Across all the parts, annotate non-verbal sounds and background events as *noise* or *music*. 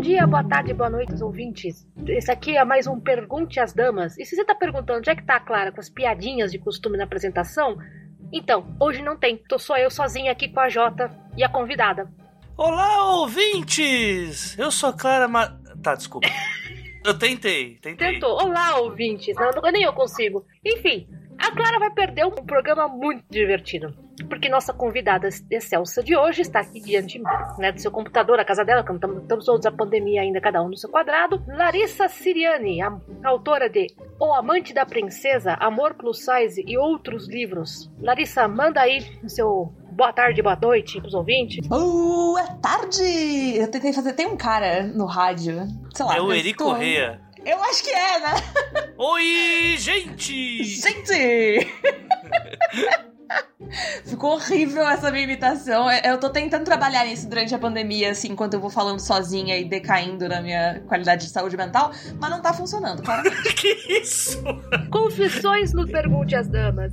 Bom dia, boa tarde, boa noite, os ouvintes. Esse aqui é mais um Pergunte às Damas. E se você tá perguntando onde é que tá a Clara com as piadinhas de costume na apresentação, então, hoje não tem. Tô só eu sozinha aqui com a Jota e a convidada. Olá, ouvintes! Eu sou a Clara Ma... Tá, desculpa. *laughs* Eu tentei, tentei. Tentou. Olá, ouvintes. Não, nem eu consigo. Enfim, a Clara vai perder um programa muito divertido. Porque nossa convidada excelsa de hoje está aqui diante né, do seu computador, a casa dela, estamos, estamos todos a pandemia ainda, cada um no seu quadrado. Larissa Siriani, a, autora de O Amante da Princesa, Amor Plus Size e outros livros. Larissa, manda aí o seu boa tarde, boa noite pros ouvintes. Boa tarde! Eu tentei fazer. Tem um cara no rádio, sei lá. É o Eri Correia. Eu acho que é, né? Oi, gente! Gente! *laughs* Ficou horrível essa minha imitação. Eu tô tentando trabalhar nisso durante a pandemia, assim, enquanto eu vou falando sozinha e decaindo na minha qualidade de saúde mental, mas não tá funcionando, claramente. *laughs* que isso? Confissões no Pergunte às Damas.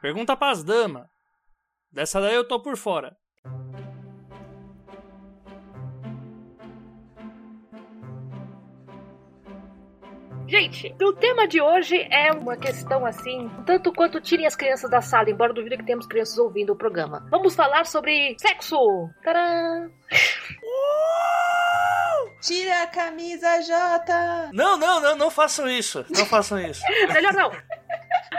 Pergunta pras damas. Dessa daí eu tô por fora. Gente, o tema de hoje é uma questão assim, tanto quanto tirem as crianças da sala, embora duvido que temos crianças ouvindo o programa. Vamos falar sobre sexo! Tcharam! *laughs* Tira a camisa, Jota! Não, não, não, não façam isso. Não façam isso. *laughs* Melhor não.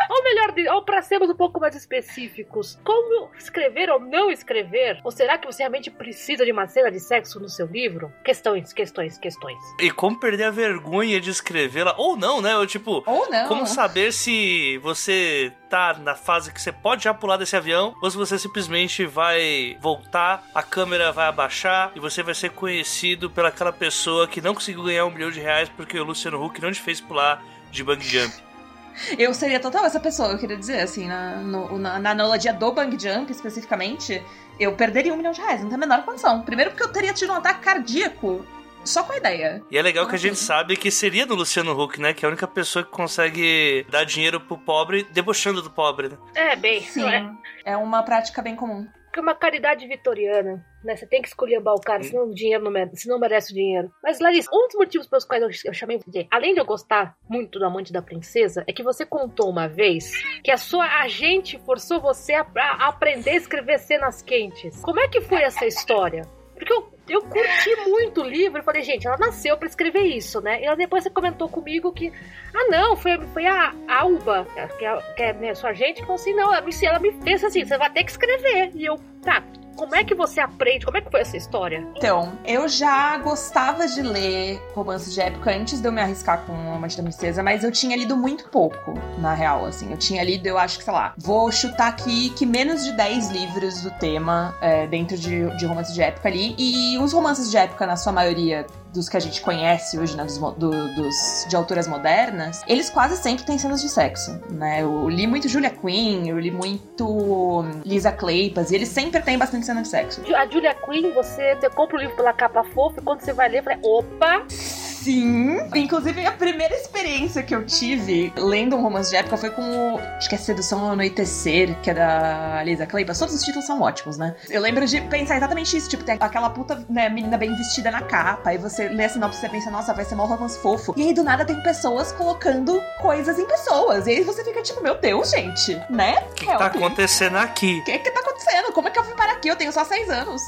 Ou melhor, ou para sermos um pouco mais específicos, como escrever ou não escrever? Ou será que você realmente precisa de uma cena de sexo no seu livro? Questões, questões, questões. E como perder a vergonha de escrevê-la? Ou não, né? Ou tipo, Ou não. como saber se você tá na fase que você pode já pular desse avião ou se você simplesmente vai voltar, a câmera vai abaixar e você vai ser conhecido pelaquela pessoa que não conseguiu ganhar um milhão de reais porque o Luciano Huck não te fez pular de bungee jump. Eu seria total essa pessoa, eu queria dizer, assim, na, no- na, na analogia do bang jump, especificamente, eu perderia um milhão de reais, não tem a menor condição. Primeiro porque eu teria tido um ataque cardíaco só com a ideia. E é legal que a gente sabe que seria do Luciano Huck, né? Que é a única pessoa que consegue dar dinheiro pro pobre debochando do pobre, né? É, bem, Sim. é É uma prática bem comum. que é uma caridade vitoriana, né? Você tem que escolher o cara, senão o dinheiro não merece, senão merece o dinheiro. Mas, Larissa, um dos motivos pelos quais eu, chamei você, além de eu gostar muito do Amante da Princesa, é que você contou uma vez que a sua agente forçou você a, a aprender a escrever cenas quentes. Como é que foi essa história? Porque eu, eu curti muito o livro e falei, gente, ela nasceu pra escrever isso, né? E ela depois você comentou comigo que, ah, não, foi, foi a Alba, que é, que é minha, sua agente, que falou assim: não, ela me, ela me fez assim, você vai ter que escrever. E eu, tá, como é que você aprende? Como é que foi essa história? Então, eu já gostava de ler romances de época antes de eu me arriscar com a Amante da Princesa, mas eu tinha lido muito pouco, na real, assim. Eu tinha lido, eu acho que, sei lá, vou chutar aqui que menos de 10 livros do tema é, dentro de, de romances de época ali. E os romances de época, na sua maioria, dos que a gente conhece hoje, né, dos, do- dos- de autoras modernas, eles quase sempre têm cenas de sexo, né? Eu li muito Julia Quinn, eu li muito Lisa Kleypas, e eles sempre têm bastante cena de sexo. A Julia Quinn, você, você compra o livro pela capa fofa e quando você vai ler, fala, opa, Sim! Inclusive, a primeira experiência que eu tive lendo um romance de época foi com o. Acho que é Sedução ao Anoitecer, que é da Lisa Kleypas. Todos os títulos são ótimos, né? Eu lembro de pensar exatamente isso. Tipo, tem aquela puta né, menina bem vestida na capa, aí você lê a sinopse e você pensa, nossa, vai ser mó romance fofo. E aí do nada tem pessoas colocando coisas em pessoas. E aí você fica tipo, meu Deus, gente, né? O que, que tá acontecendo aqui? O que, que tá acontecendo? Como é que eu vim para aqui? Eu tenho só seis anos.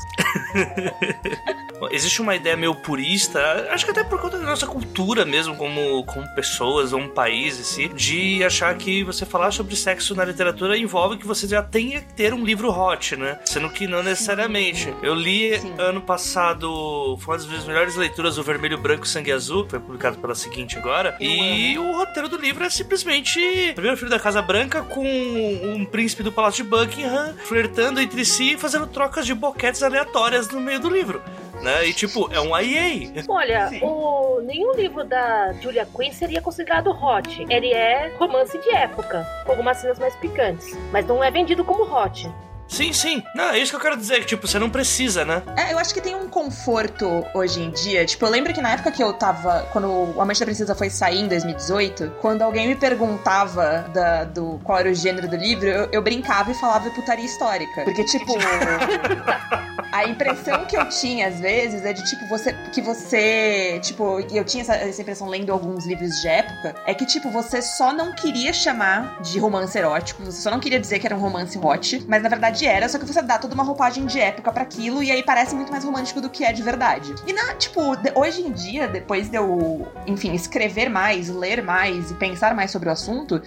*laughs* Existe uma ideia meio purista, acho que até por conta nossa cultura mesmo, como, como pessoas ou um país em si, de achar que você falar sobre sexo na literatura envolve que você já tenha que ter um livro hot, né? Sendo que não necessariamente. Eu li Sim. ano passado, foi uma das melhores leituras, O Vermelho, Branco e Sangue Azul, foi publicado pela seguinte agora, e o roteiro do livro é simplesmente o primeiro filho da Casa Branca com um príncipe do Palácio de Buckingham flertando entre si e fazendo trocas de boquetes aleatórias no meio do livro né? E tipo, é um IA. Olha, o, nenhum livro da Julia Quinn seria considerado hot. Ele é romance de época, com algumas cenas mais picantes. Mas não é vendido como hot. Sim, sim. Não, é isso que eu quero dizer, que, tipo, você não precisa, né? É, eu acho que tem um conforto hoje em dia. Tipo, eu lembro que na época que eu tava. Quando o Amante da Princesa foi sair em 2018, quando alguém me perguntava da, do qual era o gênero do livro, eu, eu brincava e falava putaria histórica. Porque, tipo. *laughs* a impressão que eu tinha, às vezes, é de, tipo, você. Que você. Tipo, eu tinha essa, essa impressão lendo alguns livros de época, é que, tipo, você só não queria chamar de romance erótico, você só não queria dizer que era um romance hot, mas na verdade verdade era, só que você dá toda uma roupagem de época para aquilo e aí parece muito mais romântico do que é de verdade. E na, tipo, hoje em dia, depois de eu, enfim, escrever mais, ler mais e pensar mais sobre o assunto,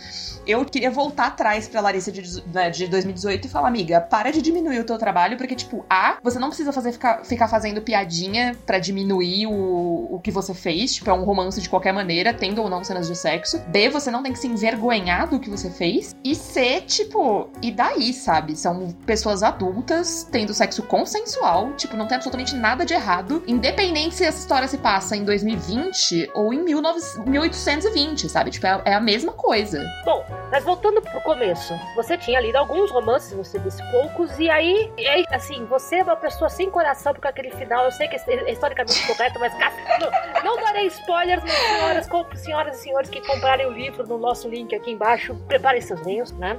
eu queria voltar atrás pra Larissa de, né, de 2018 e falar, amiga, para de diminuir o teu trabalho, porque, tipo, A, você não precisa fazer ficar, ficar fazendo piadinha para diminuir o, o que você fez, tipo, é um romance de qualquer maneira, tendo ou não cenas de sexo. B, você não tem que se envergonhar do que você fez. E C, tipo, e daí, sabe? São pessoas adultas tendo sexo consensual, tipo, não tem absolutamente nada de errado, independente se essa história se passa em 2020 ou em 19, 1820, sabe? Tipo, é, é a mesma coisa. Bom, mas voltando pro começo, você tinha lido alguns romances, você disse poucos, e aí, e aí assim, você é uma pessoa sem coração, porque aquele final, eu sei que é historicamente correto, mas não, não darei spoilers, mas senhoras, senhoras e senhores que comprarem o livro no nosso link aqui embaixo, preparem seus lenhos, né?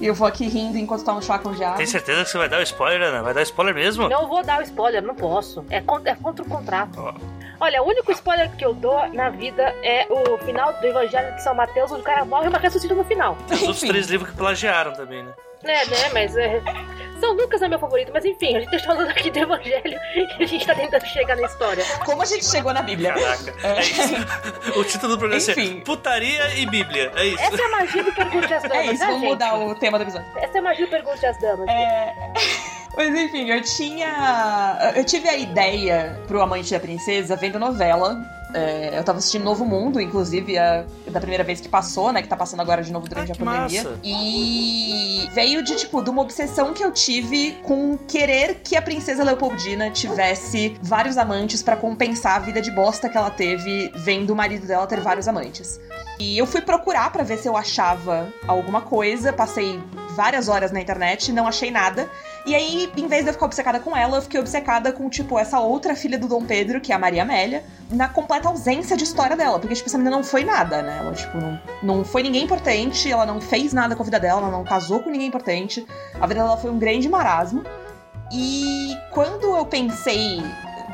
E eu vou aqui rindo enquanto tá um chá com Tem certeza que você vai dar o spoiler, Ana? Vai dar spoiler mesmo? Não vou dar o spoiler, não posso. É contra, é contra o contrato. Oh. Olha, o único spoiler que eu dou na vida é o final do Evangelho de São Mateus, onde o cara morre, mas ressuscita no final. Os outros três livros que plagiaram também, né? É, né, mas é... São Lucas é meu favorito, mas enfim, a gente tá falando aqui do Evangelho e a gente tá tentando chegar na história. Como a gente chegou na Bíblia? Caraca, é, é isso. o título do programa é enfim. é Putaria e Bíblia, é isso. Essa é a magia do Pergunte às Damas, É isso, né, vamos gente? mudar o tema do episódio. Essa é a magia do Pergunte às Damas. É... *laughs* Mas enfim, eu tinha. Eu tive a ideia pro Amante da Princesa vendo novela é, eu tava assistindo Novo Mundo, inclusive, a, da primeira vez que passou, né? Que tá passando agora de novo durante ah, a pandemia. Massa. E veio de, tipo, de uma obsessão que eu tive com querer que a princesa Leopoldina tivesse vários amantes para compensar a vida de bosta que ela teve vendo o marido dela ter vários amantes. E eu fui procurar para ver se eu achava alguma coisa, passei várias horas na internet, não achei nada. E aí, em vez de eu ficar obcecada com ela, eu fiquei obcecada com, tipo, essa outra filha do Dom Pedro, que é a Maria Amélia, na completa ausência de história dela. Porque, tipo, essa menina não foi nada, né? Ela, tipo, não, não foi ninguém importante, ela não fez nada com a vida dela, ela não casou com ninguém importante. A vida dela foi um grande marasmo. E quando eu pensei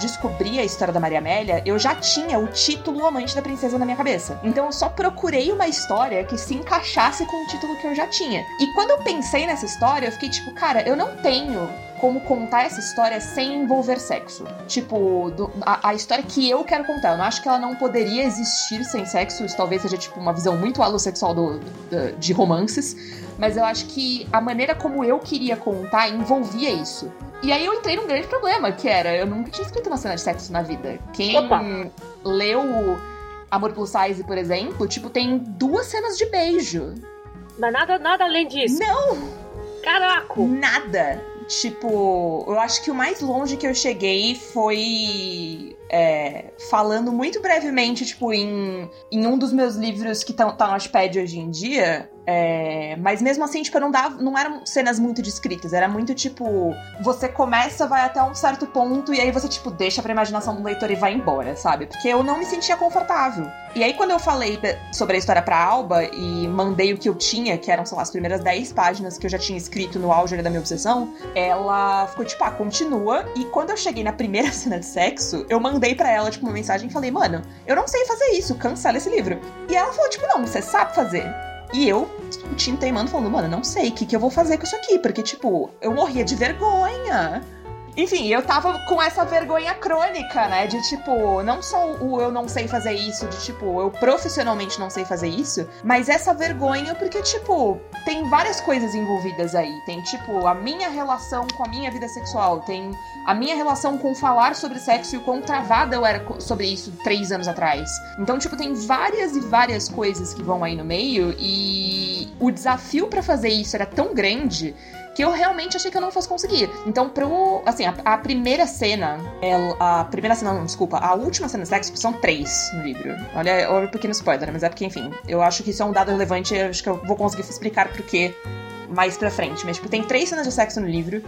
descobri a história da Maria Amélia, eu já tinha o título Amante da Princesa na minha cabeça. Então eu só procurei uma história que se encaixasse com o título que eu já tinha. E quando eu pensei nessa história, eu fiquei tipo, cara, eu não tenho como contar essa história sem envolver sexo. Tipo, do, a, a, história que eu quero contar. Eu não acho que ela não poderia existir sem sexo. Isso talvez seja, tipo, uma visão muito alossexual do, do, de romances. Mas eu acho que a maneira como eu queria contar envolvia isso. E aí eu entrei num grande problema, que era, eu nunca tinha escrito uma cena de sexo na vida. Quem Opa. leu Amor Plus Size, por exemplo, tipo, tem duas cenas de beijo. Mas nada, nada além disso. Não! Caraca! Nada. Tipo, eu acho que o mais longe que eu cheguei foi é, falando muito brevemente, tipo, em, em um dos meus livros que tá, tá no Watchpad hoje em dia, É, mas mesmo assim, tipo, não dava, não eram cenas muito descritas, era muito tipo, você começa, vai até um certo ponto e aí você tipo deixa pra imaginação do leitor e vai embora, sabe? Porque eu não me sentia confortável. E aí quando eu falei sobre a história pra Alba e mandei o que eu tinha, que eram, sei lá, as primeiras 10 páginas que eu já tinha escrito no auge da minha obsessão, ela ficou tipo, ah, continua. E quando eu cheguei na primeira *laughs* cena de sexo, eu mandei para ela tipo uma mensagem e falei: "Mano, eu não sei fazer isso, cancela esse livro". E ela falou tipo: "Não, você sabe fazer". E eu, discutindo, teimando, falando, mano, não sei o que, que eu vou fazer com isso aqui, porque, tipo, eu morria de vergonha. Enfim, eu tava com essa vergonha crônica, né? De tipo, não só o eu não sei fazer isso, de tipo, eu profissionalmente não sei fazer isso, mas essa vergonha porque, tipo, tem várias coisas envolvidas aí. Tem, tipo, a minha relação com a minha vida sexual, tem a minha relação com falar sobre sexo e o quão travada eu era sobre isso três anos atrás. Então, tipo, tem várias e várias coisas que vão aí no meio e o desafio para fazer isso era tão grande que eu realmente achei que eu não fosse conseguir. Então, pro. Assim, a, a primeira cena. a primeira cena, não, desculpa. A última cena de sexo são três no livro. Olha, olha um pequeno spoiler, mas é porque, enfim, eu acho que isso é um dado relevante acho que eu vou conseguir explicar por quê mais pra frente. Mas, tipo, tem três cenas de sexo no livro.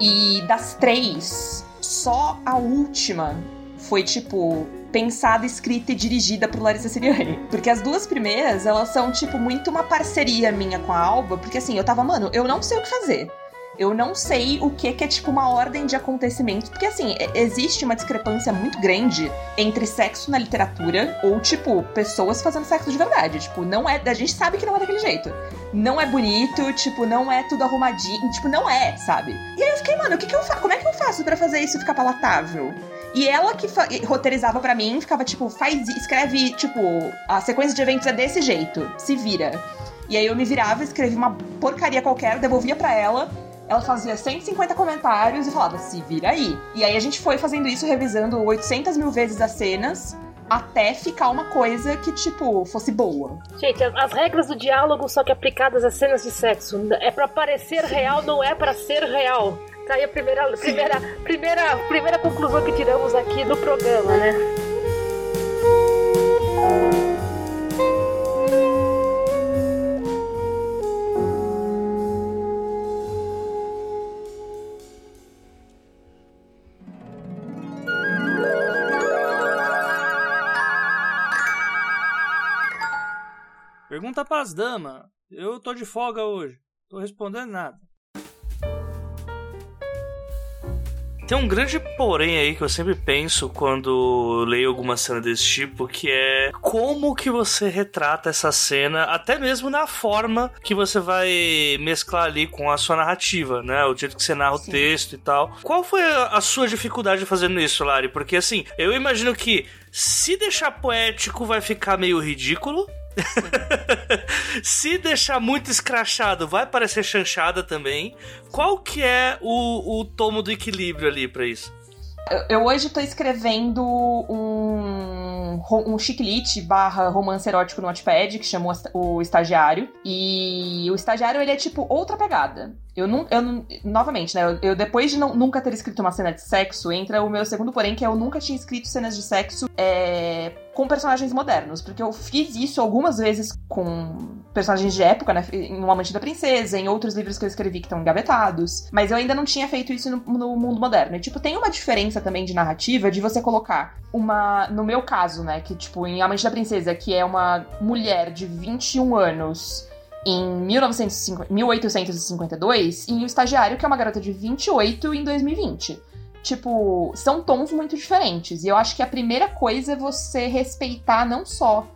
E das três, só a última foi, tipo, pensada, escrita e dirigida por Larissa Siriani. Porque as duas primeiras, elas são, tipo, muito uma parceria minha com a Alba, porque assim, eu tava, mano, eu não sei o que fazer. Eu não sei o que, que é tipo uma ordem de acontecimentos, porque assim, existe uma discrepância muito grande entre sexo na literatura ou tipo pessoas fazendo sexo de verdade, tipo, não é, a gente sabe que não é daquele jeito. Não é bonito, tipo, não é tudo arrumadinho, tipo, não é, sabe? E aí eu fiquei, mano, o que que eu faço? Como é que eu faço para fazer isso ficar palatável? E ela que roteirizava para mim, ficava tipo, faz, escreve, tipo, a sequência de eventos é desse jeito, se vira. E aí eu me virava, escrevia uma porcaria qualquer, devolvia para ela, ela fazia 150 comentários e falava, se vira aí. E aí a gente foi fazendo isso, revisando 800 mil vezes as cenas, até ficar uma coisa que, tipo, fosse boa. Gente, as regras do diálogo só que aplicadas às cenas de sexo. É para parecer real, não é para ser real. Tá aí a primeira, primeira, primeira, primeira conclusão que tiramos aqui do programa, né? Pras damas. Eu tô de folga hoje. Tô respondendo nada. Tem um grande porém aí que eu sempre penso quando leio alguma cena desse tipo, que é como que você retrata essa cena, até mesmo na forma que você vai mesclar ali com a sua narrativa, né? O jeito que você narra Sim. o texto e tal. Qual foi a sua dificuldade fazendo isso, Lari? Porque assim, eu imagino que se deixar poético vai ficar meio ridículo, *laughs* Se deixar muito escrachado, vai parecer chanchada também. Qual que é o, o tomo do equilíbrio ali para isso? Eu hoje tô escrevendo um, um chiclete barra romance erótico no Notepad, que chamou o Estagiário. E o Estagiário, ele é tipo outra pegada. Eu não, eu novamente, né? Eu, eu depois de não, nunca ter escrito uma cena de sexo, entra o meu segundo porém, que é eu nunca tinha escrito cenas de sexo é, com personagens modernos. Porque eu fiz isso algumas vezes com personagens de época, né? Em Uma Amante da Princesa, em outros livros que eu escrevi que estão engavetados. Mas eu ainda não tinha feito isso no, no mundo moderno. E, tipo, tem uma diferença também de narrativa de você colocar uma. No meu caso, né? Que, tipo, em Amante da Princesa, que é uma mulher de 21 anos em 1950, 1852 e o Estagiário, que é uma garota de 28 em 2020. Tipo, são tons muito diferentes. E eu acho que a primeira coisa é você respeitar não só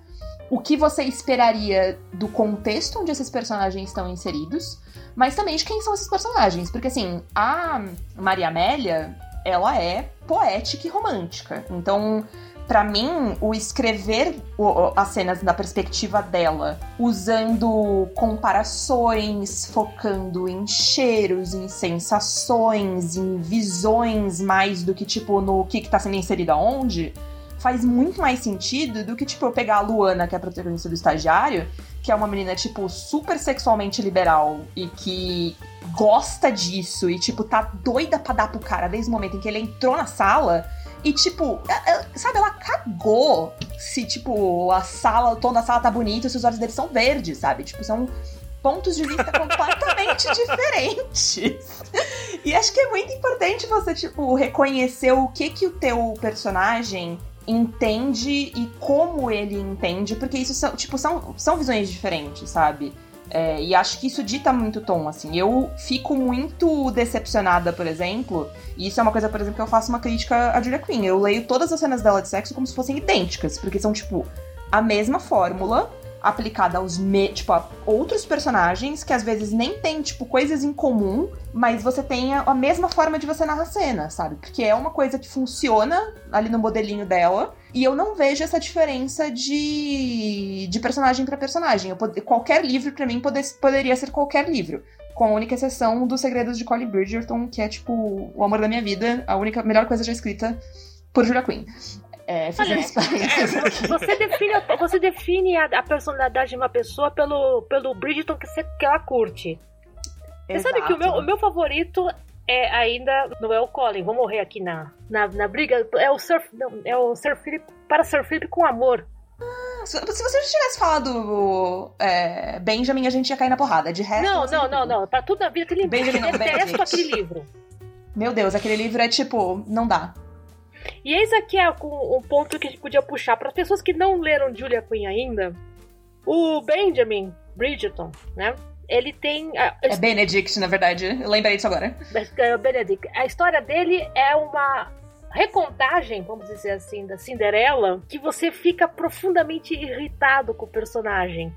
o que você esperaria do contexto onde esses personagens estão inseridos, mas também de quem são esses personagens. Porque, assim, a Maria Amélia, ela é poética e romântica. Então, para mim, o escrever as cenas da perspectiva dela, usando comparações, focando em cheiros, em sensações, em visões, mais do que tipo no que, que tá sendo inserido aonde, faz muito mais sentido do que, tipo, eu pegar a Luana, que é a protagonista do estagiário, que é uma menina, tipo, super sexualmente liberal e que gosta disso e, tipo, tá doida pra dar pro cara desde o momento em que ele entrou na sala E, tipo, sabe, ela cagou se, tipo, a sala, o tom da sala tá bonito, se os olhos dele são verdes, sabe? Tipo, são pontos de vista *laughs* completamente diferentes. E acho que é muito importante você, tipo, reconhecer o que que o teu personagem entende e como ele entende, porque isso são, tipo, são, são visões diferentes, sabe? É, e acho que isso dita muito tom, assim. Eu fico muito decepcionada, por exemplo, e isso é uma coisa, por exemplo, que eu faço uma crítica a Julia Quinn. Eu leio todas as cenas dela de sexo como se fossem idênticas, porque são, tipo, a mesma fórmula, aplicada aos me tipo, a outros personagens que às vezes nem tem, tipo, coisas em comum, mas você tem a, mesma forma de você narrar a cena, sabe? Porque é uma coisa que funciona ali no modelinho dela. E eu não vejo essa diferença de, de personagem para personagem. Eu. Qualquer livro, para mim, pode... poderia ser qualquer livro. Com a única exceção dos Segredos de Collie Bridgerton, que é, tipo, o amor da minha vida, a única melhor coisa já escrita por Julia Quinn. É, Olha, é, você *laughs* define, você define a, a, personalidade de uma pessoa pelo, pelo Bridgeton que, você, que ela curte. Você Exato. sabe que o meu, o meu favorito é ainda não é o Colin, vou morrer aqui na, na, na briga. É o Sir, não, é o Sir Philip para Sir Philip com amor. Ah, se, você tivesse falado é, Benjamin, a gente ia cair na porrada. De resto. Não, não, não, não. Pra tudo na vida, aquele Benjamin não, detesto aquele livro. Meu Deus, aquele livro é tipo, não dá. E eis aqui é um ponto que a gente podia puxar para as pessoas que não leram Julia Quinn ainda. O Benjamin Bridgerton, né? Ele tem. A... É Benedict, na verdade. Eu lembrei disso agora. É Benedict. A história dele é uma recontagem, vamos dizer assim, da Cinderela, que você fica profundamente irritado com o personagem.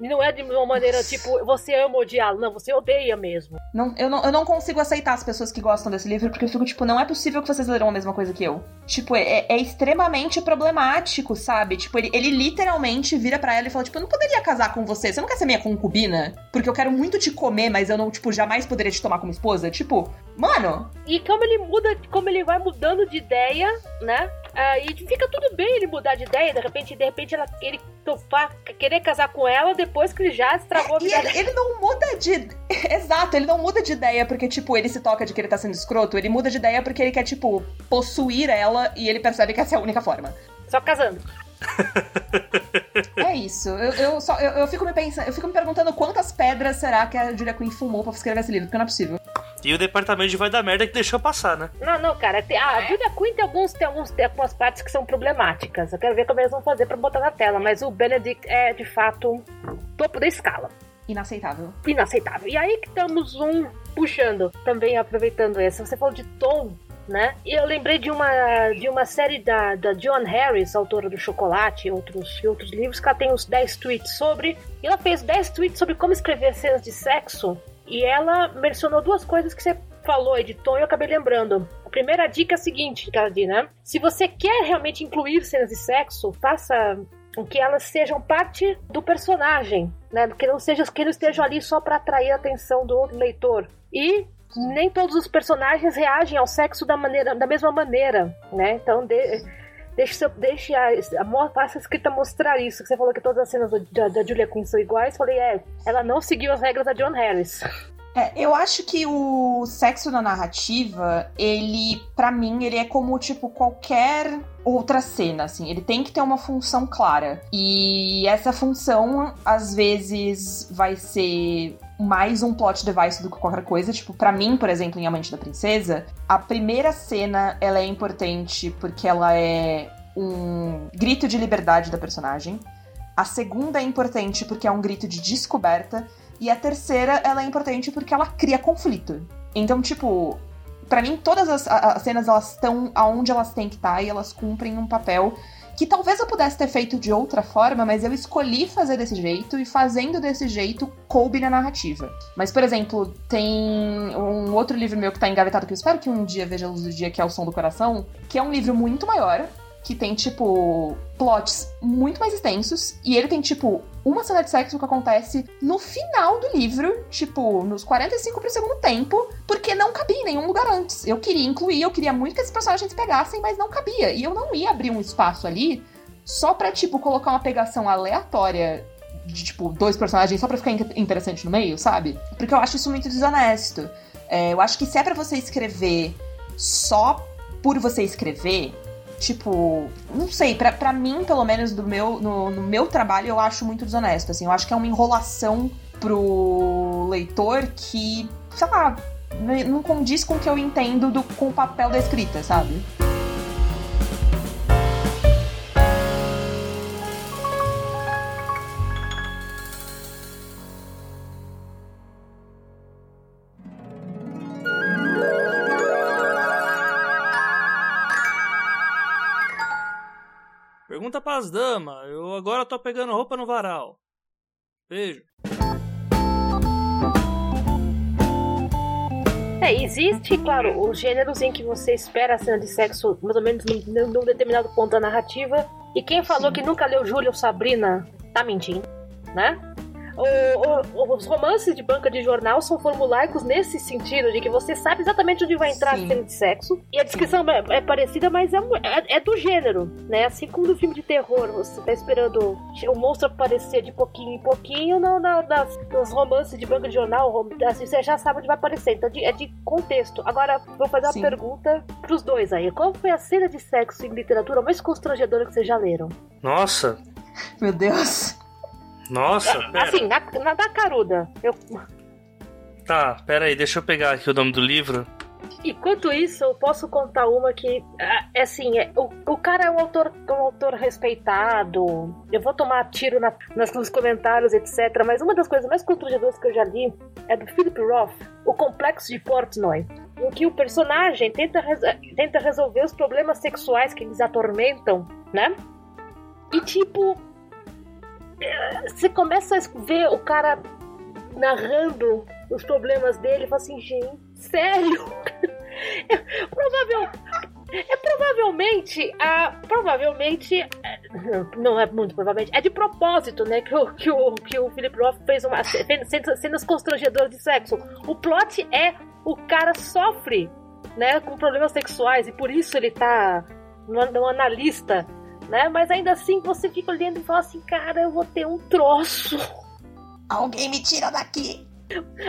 E não é de uma maneira tipo, você ama odiá-lo. Não, você odeia mesmo. Não eu, não, eu não consigo aceitar as pessoas que gostam desse livro, porque eu fico, tipo, não é possível que vocês leram a mesma coisa que eu. Tipo, é, é extremamente problemático, sabe? Tipo, ele, ele literalmente vira para ela e fala, tipo, eu não poderia casar com você. Você não quer ser minha concubina? Porque eu quero muito te comer, mas eu não, tipo, jamais poderia te tomar como esposa. Tipo, mano. E como ele muda, como ele vai mudando de ideia, né? Uh, e fica tudo bem ele mudar de ideia, de repente, de repente ela, ele topar, querer casar com ela depois que ele já estragou a vida ele, ele, não muda de. *laughs* Exato, ele não muda de ideia porque, tipo, ele se toca de que ele tá sendo escroto. Ele muda de ideia porque ele quer, tipo, possuir ela e ele percebe que essa é a única forma. Só casando. é isso. Eu, eu, só, eu, eu, fico me pensando, eu fico me perguntando quantas pedras será que a Julia Quinn fumou pra escrever esse livro, porque não é possível. E o departamento de vai dar merda que deixou passar, né? Não, não, cara. Tem, a Julia Quinn tem, alguns, tem, alguns, tem algumas partes que são problemáticas. Eu quero ver como eles vão fazer pra botar na tela. Mas o Benedict é, de fato, topo da escala. Inaceitável. Inaceitável. E aí que estamos um puxando, também aproveitando essa. Você falou de tom né? E eu lembrei de uma, de uma série da, da John Harris, autora do Chocolate e outros, e outros livros, que ela tem uns 10 tweets sobre. E ela fez 10 tweets sobre como escrever cenas de sexo. E ela mencionou duas coisas que você falou tom e eu acabei lembrando. A primeira dica é a seguinte, diz, né? Se você quer realmente incluir cenas de sexo, faça com que elas sejam parte do personagem, né? Que não, seja, que não estejam ali só para atrair a atenção do outro leitor. E nem todos os personagens reagem ao sexo da, maneira, da mesma maneira, né? Então, de, deixe, deixe a, a, faça a escrita mostrar isso. Que você falou que todas as cenas da, da Julia Quinn são iguais. Falei, é, ela não seguiu as regras da John Harris. É, eu acho que o sexo na narrativa, ele, para mim, ele é como, tipo, qualquer outra cena, assim. Ele tem que ter uma função clara. E essa função, às vezes, vai ser mais um plot device do que qualquer coisa. Tipo, para mim, por exemplo, em Amante da Princesa, a primeira cena, ela é importante porque ela é um grito de liberdade da personagem. A segunda é importante porque é um grito de descoberta. E a terceira, ela é importante porque ela cria conflito. Então, tipo, para mim, todas as, as, cenas elas estão aonde elas têm que estar tá, e elas cumprem um papel que talvez eu pudesse ter feito de outra forma, mas eu escolhi fazer desse jeito e fazendo desse jeito coube na narrativa. Mas, por exemplo, tem um outro livro meu que tá engavetado que eu espero que um dia veja a luz do dia, que é O Som do Coração, que é um livro muito maior, que tem, tipo, plots muito mais extensos. E ele tem, tipo, uma cena de sexo que acontece no final do livro, tipo, nos 45 pro segundo tempo, porque não cabia em nenhum lugar antes. Eu queria incluir, eu queria muito que esses personagens pegassem, mas não cabia. E eu não ia abrir um espaço ali só pra, tipo, colocar uma pegação aleatória de, tipo, dois personagens só pra ficar interessante no meio, sabe? Porque eu acho isso muito desonesto. É, eu acho que se é pra você escrever só por você escrever, tipo, não sei, pra mim, pelo menos do meu, no, no meu trabalho, eu acho muito desonesto, assim, eu acho que é uma enrolação pro leitor que, sei lá, não condiz com o que eu entendo do, com o papel da escrita, sabe? Pras damas. Eu agora tô pegando roupa no varal. Beijo. É, existe, claro, os gêneros em que você espera a cena de sexo mais ou menos num, num determinado ponto da narrativa. E quem falou Sim. que nunca leu Júlia ou Sabrina tá mentindo, né? O, o, os romances de banca de jornal são formulaicos nesse sentido, de que você sabe exatamente onde vai entrar Sim. a cena de sexo. E a descrição é, é, parecida, mas é, é, é, do gênero, né? Assim como no filme de terror, você tá esperando o monstro aparecer de pouquinho em pouquinho, não, na, nas, nos romances de banca de jornal, assim, você já sabe onde vai aparecer. Então é de contexto. Agora, vou fazer uma Sim. pergunta pros dois aí. Qual foi a cena de sexo em literatura mais constrangedora que vocês já leram? Nossa! Meu Deus! Nossa, pera. Assim, na, na da caruda. Eu... Tá, pera aí, deixa eu pegar aqui o nome do livro. Enquanto isso, eu posso contar uma que, é assim, é, o, o cara é um autor, um autor respeitado. Eu vou tomar tiro na, nas, nos comentários, etc. Mas uma das coisas mais constrangedoras que eu já li é do Philip Roth, O Complexo de Portnoy, em que o personagem tenta, tenta resolver os problemas sexuais que eles atormentam, né? E tipo, você começa a ver o cara narrando os problemas dele e fala assim, gente, sério? *laughs* É, provável, é provavelmente a provavelmente é, não é muito provavelmente é de propósito né que o que o, que o Philip Roth fez uma cenas constrangedoras de sexo o plot é o cara sofre né com problemas sexuais e por isso ele tá no, no analista né? Mas ainda assim você fica olhando e fala assim, cara, eu vou ter um troço. Alguém me tira daqui.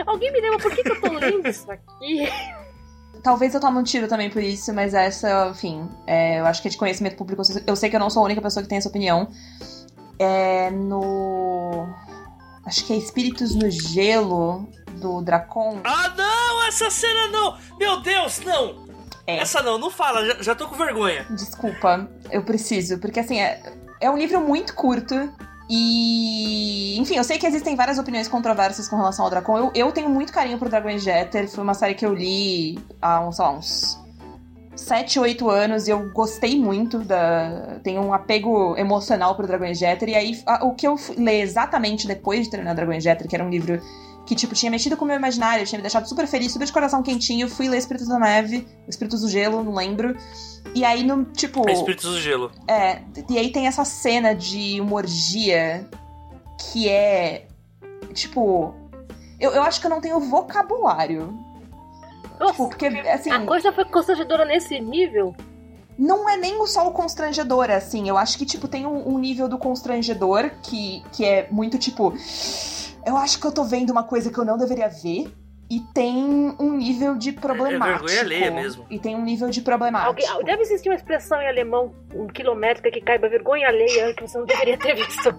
Alguém me lembra por que, que eu tô lendo isso aqui? Talvez eu tome um tiro também por isso, mas essa, enfim, é, eu acho que é de conhecimento público. Eu sei que eu não sou a única pessoa que tem essa opinião. É no. Acho que é Espíritos no Gelo, do Dracon. Ah, não! Essa cena não! Meu Deus, não! É. Essa não, não fala, já, já tô com vergonha. Desculpa, eu preciso, porque assim, é, é um livro muito curto. E, enfim, eu sei que existem várias opiniões controversas com relação ao Dracon. Eu, eu tenho muito carinho pro Dragon Jeter. Foi uma série que eu li há uns, sei lá, uns 7, 8 anos e eu gostei muito da. Tenho um apego emocional pro Dragon Jeter. E aí, a, o que eu li exatamente depois de terminar Dragon Jeter, que era um livro que, tipo, tinha mexido com o meu imaginário, tinha me deixado super feliz, super de coração quentinho. Fui ler Espíritos da Neve, Espíritos do Gelo, não lembro. E aí, no, tipo. É Espíritos do Gelo. É, e aí tem essa cena de uma orgia que é. Tipo. Eu, eu acho que eu não tenho vocabulário. Nossa, tipo, porque, assim. A coisa foi constrangedora nesse nível? não é nem só o constrangedor, assim. Eu acho que, tipo, tem um, um, nível do constrangedor que, que é muito, tipo eu acho que eu tô vendo uma coisa que eu não deveria ver. E tem um nível de problemático. É vergonha alheia mesmo. E tem um nível de problemático. Alguém, deve existir uma expressão em alemão, um quilométrica, que caiba vergonha alheia que você não deveria ter visto.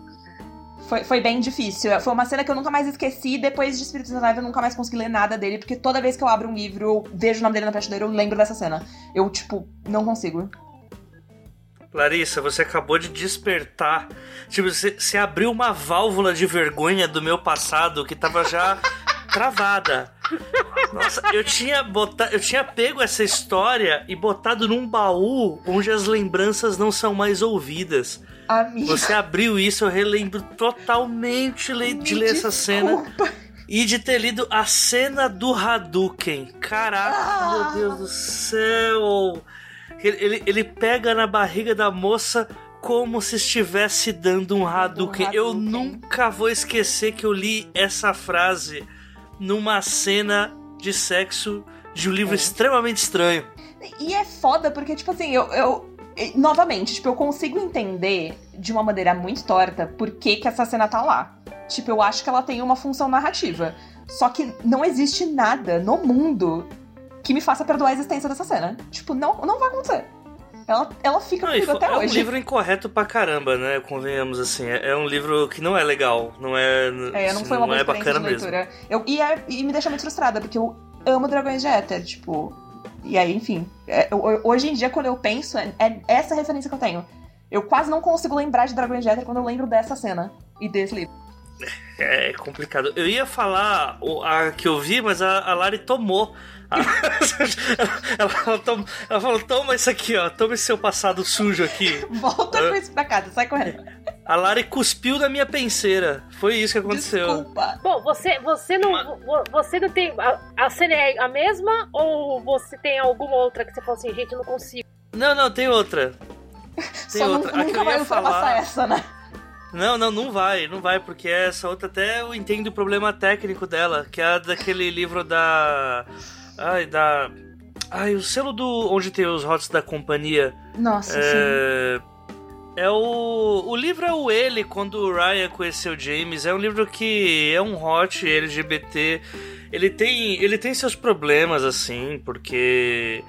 Foi, foi bem difícil. Foi uma cena que eu nunca mais esqueci. Depois de Espíritos da Neve, eu nunca mais consegui ler nada dele, porque toda vez que eu abro um livro, eu vejo o nome dele na prateleira, eu lembro dessa cena. Eu, tipo, não consigo. Larissa, você acabou de despertar. Tipo, você, você abriu uma válvula de vergonha do meu passado que tava já *laughs* travada. Nossa, eu tinha botado, eu tinha pego essa história e botado num baú onde as lembranças não são mais ouvidas. Amiga. Você abriu isso, eu relembro totalmente de ler essa cena. E de ter lido a cena do Hadouken. Caraca, ah. meu Deus do céu! Ele, ele, pega na barriga da moça como se estivesse dando um Hadouken. Eu nunca vou esquecer que eu li essa frase numa cena de sexo de um livro é. extremamente estranho. E é foda porque, tipo assim, eu, eu. Novamente, tipo, eu consigo entender de uma maneira muito torta por que, que essa cena tá lá. Tipo, eu acho que ela tem uma função narrativa. Só que não existe nada no mundo que me faça perdoar a existência dessa cena. Tipo, não, não vai acontecer. Ela, ela fica Não, comigo e fo- até é um hoje. livro incorreto pra caramba, né? Convenhamos assim. É, é um livro que não é legal. Não é. É, não assim, foi uma boa é experiência bacana de mesmo. Eu, e, é- e me deixa muito frustrada, porque eu amo Dragões de Éter, tipo. E aí, enfim. é, eu- hoje em dia, quando eu penso, é, é essa referência que eu tenho. Eu quase não consigo lembrar de Dragões de Éter quando eu lembro dessa cena e desse livro. É complicado. Eu ia falar o- a que eu vi, mas a, a Lari tomou. Ela, ela tom- ela falou: toma isso aqui, ó. Toma esse seu passado sujo aqui. Volta com isso pra casa, sai correndo. A Lari cuspiu na minha penseira. Foi isso que aconteceu. Desculpa. Bom, você, você não. vo- Você não tem. A, a cena é a mesma ou você tem alguma outra que você fala assim, gente, eu não consigo? Não, não, tem outra. Tem Só outra. Que nunca eu vai ultrapassar falar. essa, né? Não, não, não vai, não vai, porque essa outra até eu entendo o problema técnico dela, que é a daquele livro da. Ai, da. Ai, o selo do. onde tem os hots da companhia. Nossa, sim. É. É o. O livro é o Ele, quando o Ryan conheceu James. É um livro que é um hot LGBT. Ele tem, ele tem seus problemas, assim, porque.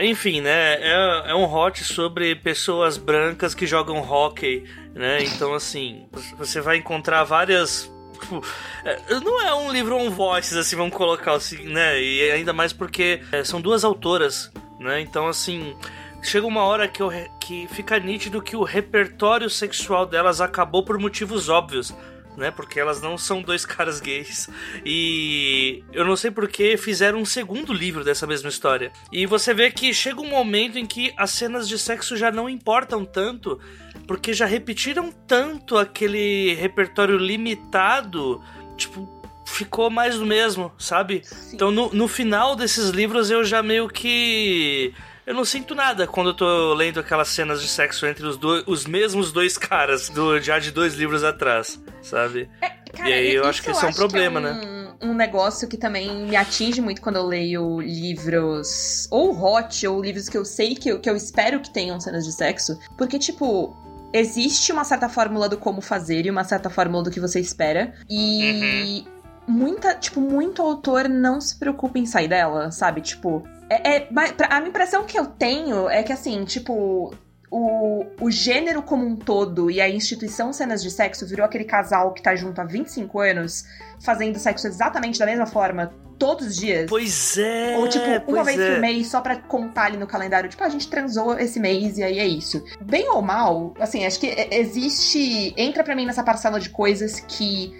Enfim, né? É, é um hot sobre pessoas brancas que jogam hockey, né? Então, assim, você vai encontrar várias. Tipo, é, Não é um livro on voices, assim, vamos colocar assim, né? E ainda mais porque é, são duas autoras, né? Então, assim, chega uma hora que, eu, que fica nítido que o repertório sexual delas acabou por motivos óbvios. Né, porque elas não são dois *laughs* caras gays. E eu não sei por que fizeram um segundo livro dessa mesma história. E você vê que chega um momento em que as cenas de sexo já não importam tanto, porque já repetiram tanto aquele repertório limitado, tipo, ficou mais do mesmo, sabe? Sim. Então no, no final desses livros eu já meio que. Eu não sinto nada quando eu tô lendo aquelas cenas de sexo entre os, dois, os mesmos dois caras do, já de dois livros atrás, sabe? Cara, E aí eu acho que isso é um problema, né? Um negócio que também me atinge muito quando eu leio livros ou hot, ou livros que eu sei que eu, que eu espero que tenham cenas de sexo. Porque, tipo, existe uma certa fórmula do como fazer e uma certa fórmula do que você espera. E muita, tipo, muito autor não se preocupa em sair dela, sabe? Tipo, é, é, a impressão que eu tenho é que, assim, tipo, o, o gênero como um todo e a instituição cenas de sexo virou aquele casal que tá junto há 25 anos fazendo sexo exatamente da mesma forma todos os dias. Pois é. Ou, tipo, uma vez é. por mês, só pra contar ali no calendário, tipo, a gente transou esse mês e aí é isso. Bem ou mal, assim, acho que é- existe. Entra pra mim nessa parcela de coisas que.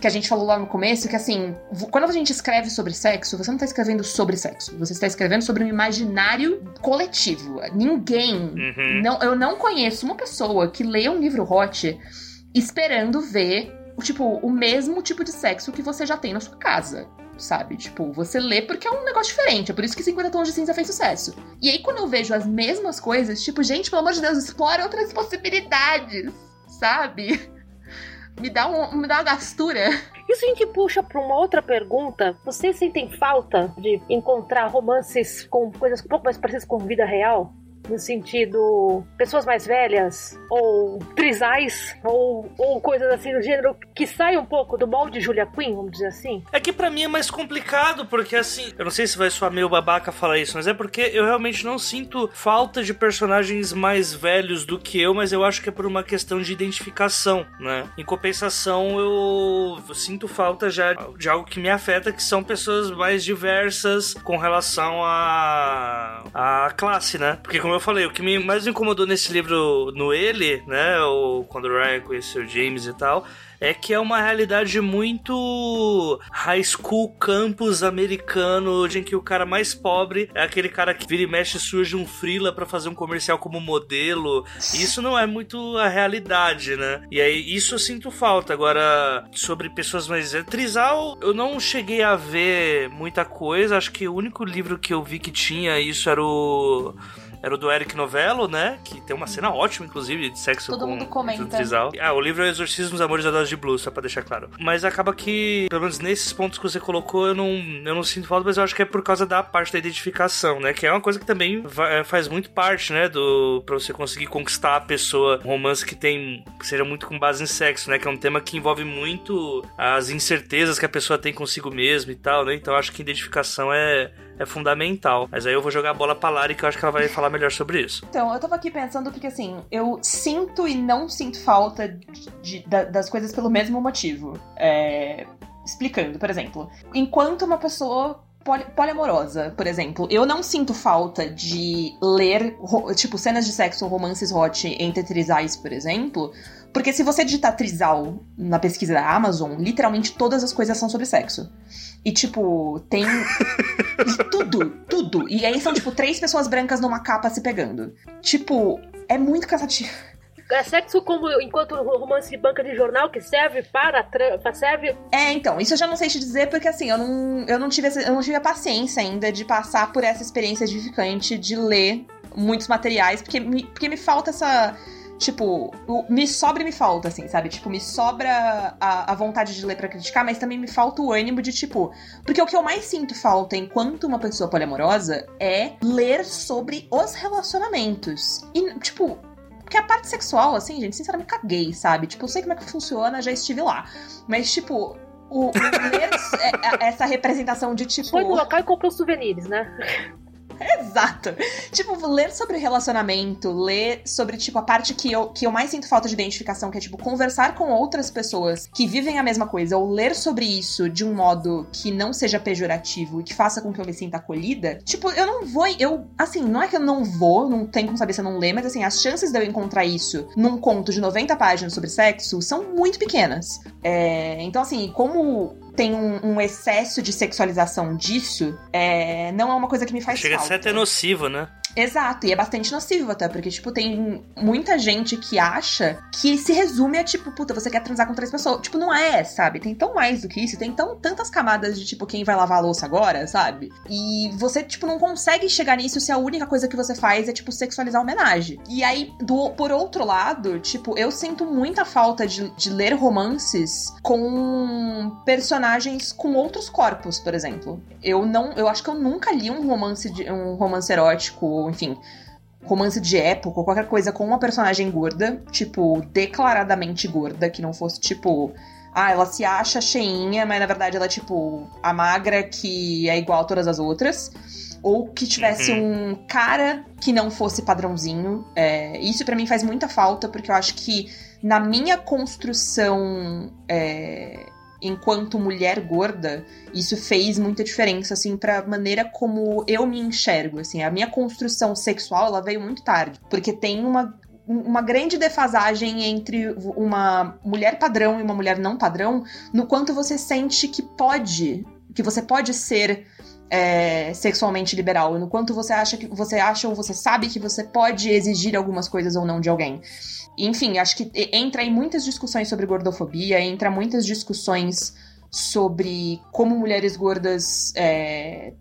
Que a gente falou lá no começo, que assim, quando a gente escreve sobre sexo, você não tá escrevendo sobre sexo, você está escrevendo sobre um imaginário coletivo. Ninguém Uhum. não, eu não conheço uma pessoa que lê um livro hot esperando ver, tipo, o mesmo tipo de sexo que você já tem na sua casa. Sabe? Tipo, você lê porque é um negócio diferente. É por isso que 50 Tons de Cinza fez sucesso. E aí, quando eu vejo as mesmas coisas, tipo, gente, pelo amor de Deus, explora outras possibilidades. Sabe? Me dá, um, me dá uma gastura. Isso a gente puxa pra uma outra pergunta. Vocês sentem falta de encontrar romances com coisas um pouco mais parecidas com vida real? No sentido, pessoas mais velhas, ou trisais, ou, ou coisas assim do gênero que saem um pouco do molde Julia Quinn, vamos dizer assim. É que pra mim é mais complicado, porque assim, eu não sei se vai soar meio babaca falar isso, mas é porque eu realmente não sinto falta de personagens mais velhos do que eu, mas eu acho que é por uma questão de identificação, né? Em compensação, eu sinto falta já de algo que me afeta, que são pessoas mais diversas com relação à à classe, né? Porque como eu falei, o que me mais incomodou nesse livro no ele, né, ou quando o Ryan conheceu James e tal, é que é uma realidade muito high school campus americano, em que o cara mais pobre é aquele cara que vira e mexe surge um frila pra fazer um comercial como modelo. E isso não é muito a realidade, né? E aí isso eu sinto falta. Agora, sobre pessoas mais Trisal, eu não cheguei a ver muita coisa. Acho que o único livro que eu vi que tinha isso era o era o do Eric Novello, né? Que tem uma cena ótima, inclusive, de sexo Todo com mundo comenta. Ah, o livro é o Exorcismo dos Amores da Dose de Blues, só pra deixar claro. Mas acaba que, pelo menos nesses pontos que você colocou, eu não, eu não sinto falta, mas eu acho que é por causa da parte da identificação, né? Que é uma coisa que também va- é, faz muito parte, né? Do, pra você conseguir conquistar a pessoa. Um romance que tem. que seja muito com base em sexo, né? Que é um tema que envolve muito as incertezas que a pessoa tem consigo mesma e tal, né? Então eu acho que identificação é, é fundamental. Mas aí eu vou jogar a bola pra Lari, que eu acho que ela vai falar melhor sobre isso. Então, eu tava aqui pensando porque, assim, eu sinto e não sinto falta de, de, das coisas pelo mesmo motivo. É, explicando, por exemplo, enquanto uma pessoa poli poliamorosa, por exemplo, eu não sinto falta de ler, tipo, cenas de sexo, romances hot entre trisais, por exemplo, porque se você digitar trisal na pesquisa da Amazon, literalmente todas as coisas são sobre sexo. E, tipo, tem. *laughs* tudo, tudo. E aí são, tipo, três pessoas brancas numa capa se pegando. Tipo, é muito cansativo. É sexo como enquanto romance de banca de jornal que serve para serve. É, então, isso eu já não sei te dizer porque assim, eu não, eu não tive eu não tive a paciência ainda de passar por essa experiência edificante de ler muitos materiais, porque me, porque me falta essa Tipo, me sobra e me falta, assim, sabe? Tipo, me sobra a, a vontade de ler para criticar, mas também me falta o ânimo de, tipo. Porque o que eu mais sinto falta enquanto uma pessoa poliamorosa é ler sobre os relacionamentos. E, tipo, porque a parte sexual, assim, gente, sinceramente, caguei, sabe? Tipo, eu sei como é que funciona, já estive lá. Mas, tipo, o, o ler *laughs* é, é, essa representação de tipo. Foi no local e comprou souvenirs, né? *laughs* Exato. Tipo, ler sobre relacionamento, ler sobre, tipo, a parte que eu, que eu mais sinto falta de identificação, que é, tipo, conversar com outras pessoas que vivem a mesma coisa, ou ler sobre isso de um modo que não seja pejorativo e que faça com que eu me sinta acolhida. Tipo, eu não vou. Eu, assim, não é que eu não vou, não tem como saber se eu não ler, mas, assim, as chances de eu encontrar isso num conto de 90 páginas sobre sexo são muito pequenas. É, então, assim, como tem um, um, excesso de sexualização disso, é, não é uma coisa que me faz Chega falta. Chega a ser até nocivo, né? Exato, e é bastante nocivo até, porque, tipo, tem muita gente que acha que se resume a, tipo, puta, você quer transar com três pessoas. Tipo, não é, sabe? Tem tão mais do que isso, tem tão, tantas camadas de, tipo, quem vai lavar a louça agora, sabe? E você, tipo, não consegue chegar nisso se a única coisa que você faz é, tipo, sexualizar a homenagem. E aí, do, por outro lado, tipo, eu sinto muita falta de, de ler romances com personagens com outros corpos, por exemplo. Eu não, eu acho que eu nunca li um romance, de, um romance erótico enfim, romance de época, ou qualquer coisa com uma personagem gorda, tipo, declaradamente gorda, que não fosse tipo. Ah, ela se acha cheinha, mas na verdade ela é tipo a magra que é igual a todas as outras. Ou que tivesse uhum. um cara que não fosse padrãozinho. É, isso para mim faz muita falta, porque eu acho que na minha construção é, enquanto mulher gorda, isso fez muita diferença, assim, pra maneira como eu me enxergo, assim. A minha construção sexual, ela veio muito tarde, porque tem uma uma grande defasagem entre uma mulher padrão e uma mulher não padrão, no quanto você sente que pode, que você pode ser é, sexualmente liberal, no quanto você acha que você acha ou você sabe que você pode exigir algumas coisas ou não de alguém. Enfim, acho que entra em muitas discussões sobre gordofobia, entra muitas discussões sobre como mulheres gordas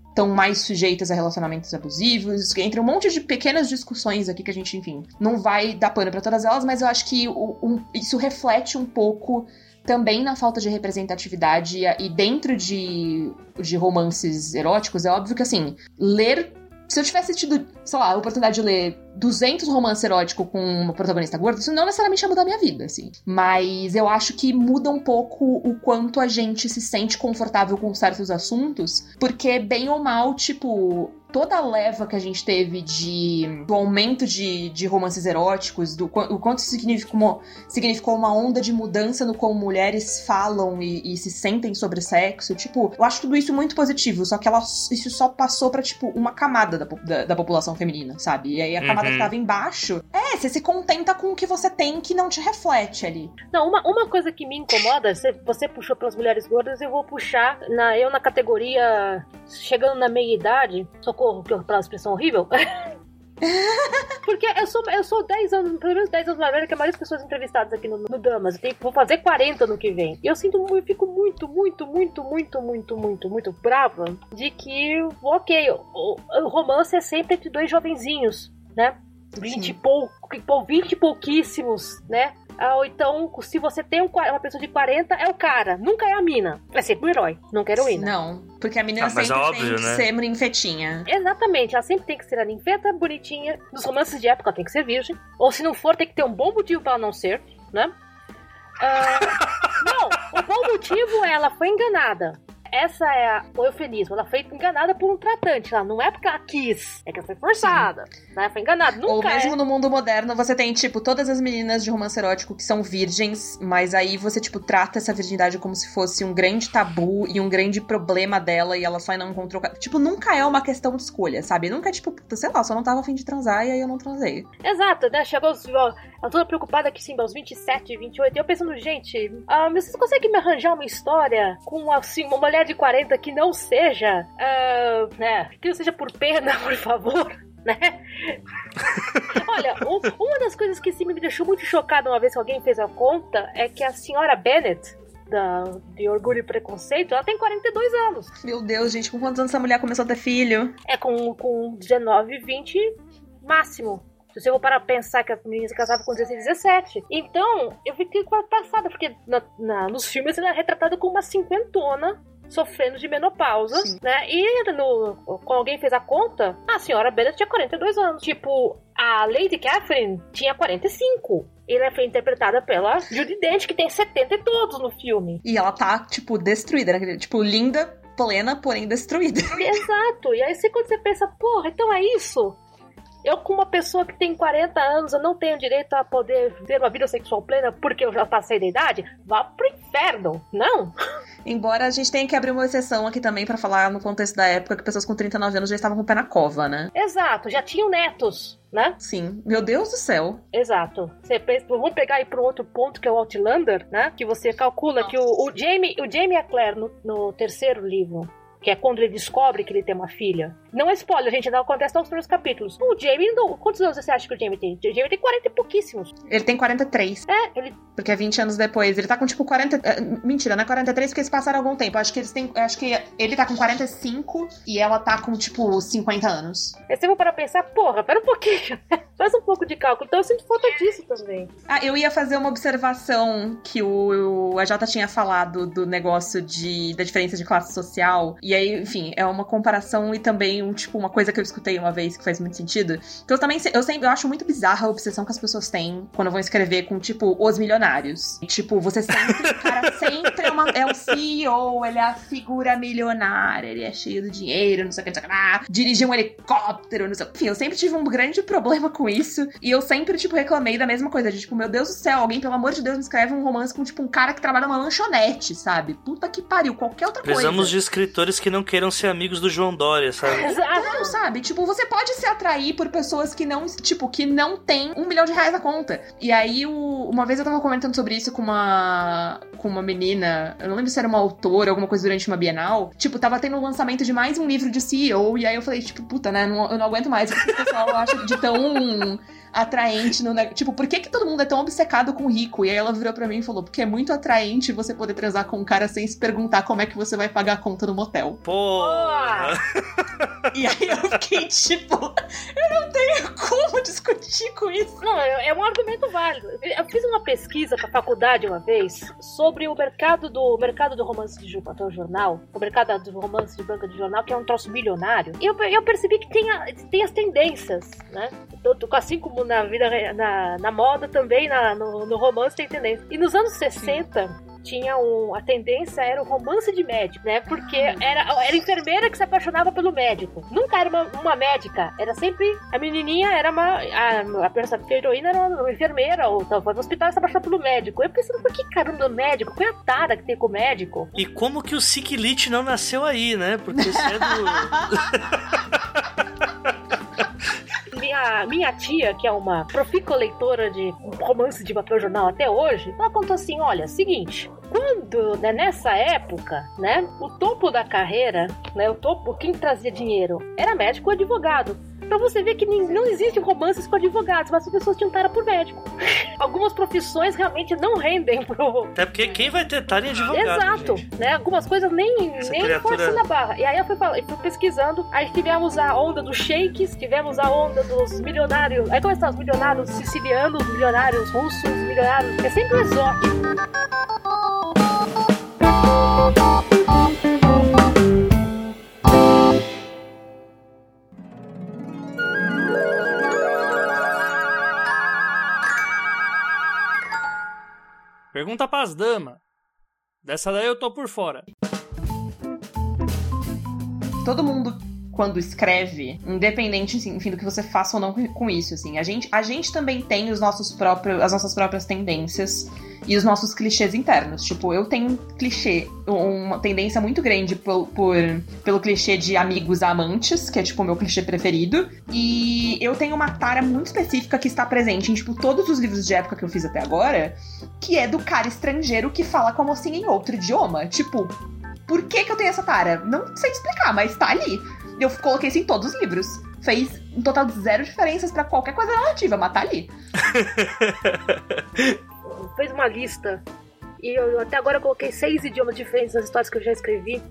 estão é, mais sujeitas a relacionamentos abusivos, entre um monte de pequenas discussões aqui que a gente, enfim, não vai dar pano para todas elas, mas eu acho que o, um, isso reflete um pouco também na falta de representatividade e dentro de, de romances eróticos, é óbvio que assim, ler se eu tivesse tido, sei lá, a oportunidade de ler 200 romances eróticos com uma protagonista gorda, isso não necessariamente ia mudar a minha vida, assim. Mas eu acho que muda um pouco o quanto a gente se sente confortável com certos assuntos, porque bem ou mal, tipo, toda a leva que a gente teve de do aumento de, de romances eróticos, do o quanto isso significou, significou uma onda de mudança no como mulheres falam e, e, se sentem sobre sexo, tipo, eu acho tudo isso muito positivo, só que ela, isso só passou pra, tipo, uma camada da, da, da população feminina, sabe? E aí a uhum. Que tava embaixo, é, você se contenta com o que você tem que não te reflete ali. Não, uma, uma coisa que me incomoda, você, você puxou pelas mulheres gordas, eu vou puxar, na, eu na categoria chegando na meia idade, socorro que eu uma expressão horrível. *laughs* Porque eu sou, eu sou 10 anos, pelo menos 10 anos mais velha que a maioria das pessoas entrevistadas aqui no, no Damas. Eu tenho, vou fazer 40 no que vem. E eu sinto eu fico muito, muito, muito, muito, muito, muito, muito brava de que, ok, o, o romance é sempre entre dois jovenzinhos, né? 20 e pouco, 20 e pouquíssimos, né? Ah, ou então, se você tem um, uma pessoa de 40, é o cara. Nunca é a mina. É sempre o herói, nunca é a heroína. Não, porque a menina ah, sempre é óbvio, tem que né? ser ninfetinha. Exatamente, ela sempre tem que ser a ninfeta, bonitinha. Nos romances de época, ela tem que ser virgem. Ou se não for, tem que ter um bom motivo para ela não ser, né? Uh, *laughs* não, o bom motivo é ela foi enganada essa é a, o eufemismo. Ela foi enganada por um tratante. Ela não é porque ela quis, é que ela foi forçada. Né? Foi enganada. Nunca Ou mesmo é. no mundo moderno, você tem, tipo, todas as meninas de romance erótico que são virgens, mas aí você, tipo, trata essa virgindade como se fosse um grande tabu e um grande problema dela e ela só não encontrou. Tipo, nunca é uma questão de escolha, sabe? Nunca é tipo, puta, sei lá, só não tava afim de transar e aí eu não transei. Exato, né? Chegou aos. Ela toda preocupada aqui, sim, aos 27, 28. E eu pensando, gente, ah, vocês conseguem me arranjar uma história com assim, uma mulher de 40 que não seja. ah, né? Que não seja por pena, *laughs* por favor. Né? *laughs* Olha, um- uma das coisas que sim, me deixou muito chocada uma vez que alguém fez a conta é que a senhora Bennett, da, de Orgulho e Preconceito, ela tem 42 anos. Meu Deus, gente, com quantos anos essa mulher começou a ter filho? É com, com 19, 20 máximo. Se você for parar pra pensar que a menina se casava com 16, 17. Então, eu fiquei quase passada, porque na- na- nos filmes ela é retratada como uma cinquentona sofrendo de menopausa, Sim. né? E no, quando alguém fez a conta, a senhora Bennett tinha 42 anos. Tipo, a Lady Catherine tinha 45. E ela foi interpretada pela Judy Dent, que tem 70 e todos no filme. E ela tá, tipo, destruída, né? Tipo, linda, plena, porém destruída. Exato. E aí você, quando você pensa, porra, então é isso? Eu, como uma pessoa que tem 40 anos, eu não tenho direito a poder ter uma vida sexual plena porque eu já passei da idade? Vá pro inferno. Não. *laughs* Embora a gente tenha que abrir uma exceção aqui também pra falar no contexto da época que pessoas com 39 anos já estavam com o pé na cova, né? Exato. Já tinham netos, né? Sim. Meu Deus do céu. Exato. Você pensa, vamos pegar aí para um outro ponto que é o Outlander, né? Que você calcula que o, o Jamie, o Jamie e a Claire no, no terceiro livro, que é quando ele descobre que ele tem uma filha. Não é spoiler, gente, não acontece nos primeiros capítulos. O Jamie, não, quantos anos você acha que o Jamie tem? O Jamie tem 40 e pouquíssimos. Ele tem 43. É, ele Porque é 20 anos depois. Ele tá com tipo 40. é, Mentira, não é 43 porque eles passaram algum tempo. Acho que eles têm. Acho que ele tá com 45 e ela tá com, tipo, 50 anos. Você vai para pensar, porra, pera um pouquinho. *laughs* Faz um pouco de cálculo. Então eu sinto falta disso também. Ah, eu ia fazer uma observação que o, o AJ tinha falado do negócio de, da diferença de classe social. E aí, enfim, é uma comparação e também um, tipo, uma coisa que eu escutei uma vez que faz muito sentido. Que eu também eu sempre eu acho muito bizarra a obsessão que as pessoas têm quando vão escrever com, tipo, os milionários. Tipo, você sempre, o cara sempre é, uma, é CEO, ele é a figura milionária, ele é cheio de dinheiro, não sei o que, não sei o que lá, dirige um helicóptero, não sei o que. Enfim, eu sempre tive um grande problema com isso. E eu sempre, tipo, reclamei da mesma coisa. De, tipo, meu Deus do céu, alguém, pelo amor de Deus, me escreve um romance com, tipo, um cara que trabalha numa lanchonete, sabe? Puta que pariu, qualquer outra Precisamos coisa. de escritores que não queiram ser amigos do João Dória, sabe? Exato. Não, sabe? Tipo, você pode se atrair por pessoas que não, tipo, que não tem um milhão de reais na conta. E aí, o- uma vez eu tava comentando sobre isso com uma, com uma menina, eu não lembro se era uma autora, alguma coisa durante uma Bienal. Tipo, tava tendo o lançamento de mais um livro de CEO, e aí eu falei, tipo, puta, né, eu não aguento mais o que o pessoal acha de tão atraente no negócio. Tipo, por que que todo mundo é tão obcecado com rico? E aí ela virou pra mim e falou, porque é muito atraente você poder transar com um cara sem se perguntar como é que você vai pagar a conta no motel. Porra! E aí eu fiquei tipo, *laughs* eu não tenho como com isso. Não, é, é um argumento válido. Eu fiz uma pesquisa pra faculdade uma vez sobre o mercado do mercado do romance de papel jornal, o mercado do romance de banca de jornal, que é um troço bilionário. E eu, eu percebi que tem, a- tem as tendências, né? Tanto, assim como na vida, na, na moda também, na, no, no romance tem tendência. E nos anos 60, tinha um. A tendência era o romance de médico, né? Porque era, era a enfermeira que se apaixonava pelo médico. Nunca era uma, uma médica. Era sempre. A menininha era uma. A, a personagem a heroína era uma enfermeira, ou tava no hospital e se apaixonava pelo médico. Eu pensando, por que caramba médico? Qual é a tara que tem com o médico? E como que o Siklit não nasceu aí, né? Porque isso é do. Minha, minha tia, que é uma profícua leitora de romance de papel jornal até hoje, ela contou assim: olha, seguinte. Quando, né, nessa época, né, o topo da carreira, né, o topo, quem trazia dinheiro era médico ou advogado. Pra você ver que não existem romances com advogados, mas as pessoas tinham tara por médico. *laughs* Algumas profissões realmente não rendem pro, Até porque quem vai ter em advogado? Exato, gente? né? Algumas coisas nem, Essa nem criatura- forçam na barra. E aí eu fui, eu fui pesquisando, aí tivemos a onda dos shakes, tivemos a onda dos milionários. Aí começaram os milionários sicilianos, milionários russos, milionários. É sempre um exótico. Pergunta pras damas. Dessa daí eu tô por fora. todo mundo quando escreve, independente, assim, enfim, do que você faça ou não com isso, assim. A gente, a gente também tem os nossos próprios, as nossas próprias tendências e os nossos clichês internos. Tipo, eu tenho um clichê, uma tendência muito grande por, por pelo clichê de amigos amantes, que é, tipo, o meu clichê preferido. E eu tenho uma tara muito específica que está presente em, tipo, todos os livros de época que eu fiz até agora, que é do cara estrangeiro que fala com a mocinha em outro idioma. Tipo, por que, que eu tenho essa tara? Não sei explicar, mas tá ali. Eu coloquei isso em todos os livros. Fez um total de zero diferenças para qualquer coisa narrativa, mas tá ali. *laughs* Fez uma lista. E eu até agora coloquei seis idiomas diferentes nas histórias que eu já escrevi.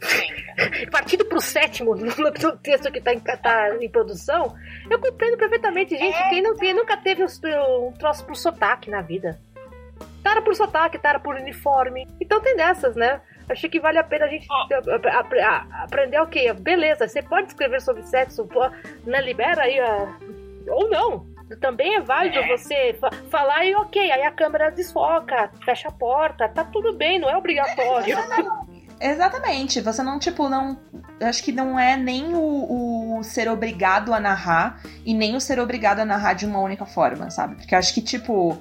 *laughs* Partindo pro sétimo, *laughs* no texto que tá em, tá em produção, eu compreendo perfeitamente, gente. Quem, não, quem nunca teve um troço por sotaque na vida? Tara por sotaque, tara por uniforme. Então tem dessas, né? Achei que vale a pena a gente oh. aprender o okay, quê? Beleza, você pode escrever sobre sexo, né? Libera aí a... Ou não. Também é válido é. você fa falar e ok, aí a câmera desfoca, fecha a porta, tá tudo bem, não é obrigatório. *laughs* Exatamente, você não, tipo, não. Acho que não é nem o, o, ser obrigado a narrar e nem o ser obrigado a narrar de uma única forma, sabe? Porque acho que, tipo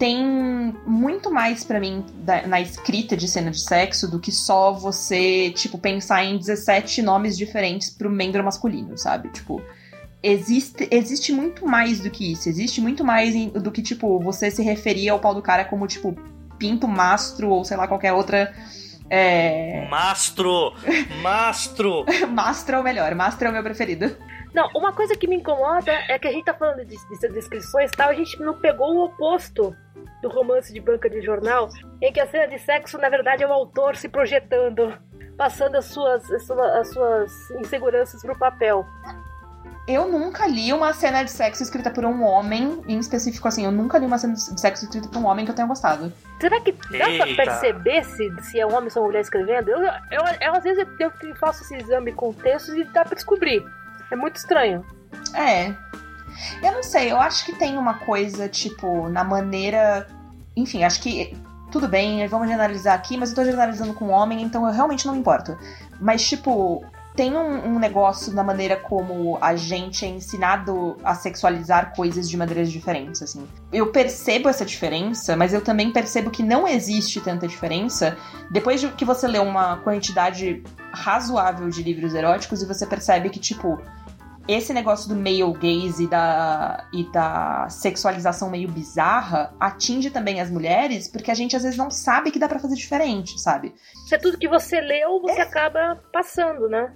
tem muito mais para mim da, na escrita de cena de sexo do que só você, tipo, pensar em 17 nomes diferentes pro membro masculino, sabe? Tipo, existe, existe muito mais do que isso. Existe muito mais em, do que, tipo, você se referir ao pau do cara como, tipo, pinto, mastro ou sei lá, qualquer outra. É... Mastro! Mastro! *laughs* mastro é o melhor, mastro é o meu preferido. Não, uma coisa que me incomoda é que a gente tá falando de, de descrições e tal, a gente não pegou o oposto do romance de banca de jornal, em que a cena de sexo, na verdade, é o autor se projetando, passando as suas, as suas, as suas inseguranças pro papel. Eu nunca li uma cena de sexo escrita por um homem, em específico assim, eu nunca li uma cena de sexo escrita por um homem que eu tenha gostado. Será que dá Eita. pra perceber se, se é um homem ou se é uma mulher escrevendo? Eu, eu, eu às vezes eu, eu faço esse exame com textos e dá pra descobrir. É muito estranho. É, eu não sei, eu acho que tem uma coisa, tipo, na maneira. Enfim, acho que. Tudo bem, vamos generalizar aqui, mas eu tô generalizando com homem, então eu realmente não me importo. Mas, tipo, tem um, um, negócio na maneira como a gente é ensinado a sexualizar coisas de maneiras diferentes, assim. Eu percebo essa diferença, mas eu também percebo que não existe tanta diferença depois de que você lê uma quantidade razoável de livros eróticos e você percebe que, tipo, esse negócio do male gaze e da, e da sexualização meio bizarra atinge também as mulheres, porque a gente às vezes não sabe que dá para fazer diferente, sabe? Isso é tudo que você leu, você é. acaba passando, né?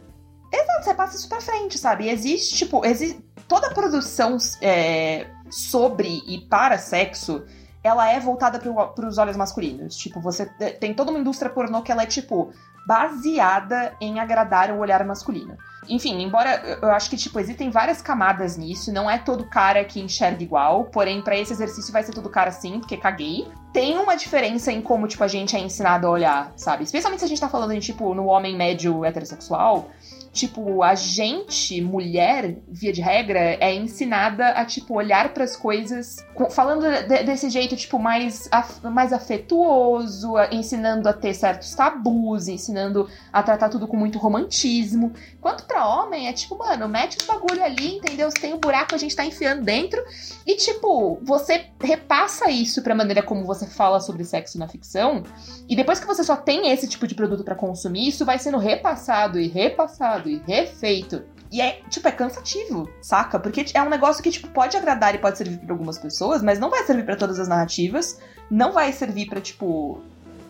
Exato, você passa isso pra frente, sabe? E existe, tipo, existe, toda a produção é, sobre e para sexo, ela é voltada para os olhos masculinos. Tipo, você tem toda uma indústria pornô que ela é, tipo, baseada em agradar o olhar masculino. Enfim, embora eu acho que, tipo, existem várias camadas nisso, não é todo cara que enxerga igual, porém, para esse exercício vai ser todo cara sim, porque caguei. Tem uma diferença em como, tipo, a gente é ensinado a olhar, sabe? Especialmente se a gente tá falando tipo, no homem médio heterossexual, Tipo, a gente, mulher, via de regra, é ensinada a, tipo, olhar para as coisas falando de, desse jeito, tipo, mais, af, mais afetuoso, ensinando a ter certos tabus, ensinando a tratar tudo com muito romantismo. Quanto para homem, é tipo, mano, mete o bagulho ali, entendeu? Se tem um buraco, a gente tá enfiando dentro. E, tipo, você repassa isso pra maneira como você fala sobre sexo na ficção. E depois que você só tem esse tipo de produto para consumir, isso vai sendo repassado e repassado e refeito. E é, tipo, é cansativo, saca? Porque é um negócio que, tipo, pode agradar e pode servir para algumas pessoas, mas não vai servir para todas as narrativas, não vai servir para tipo,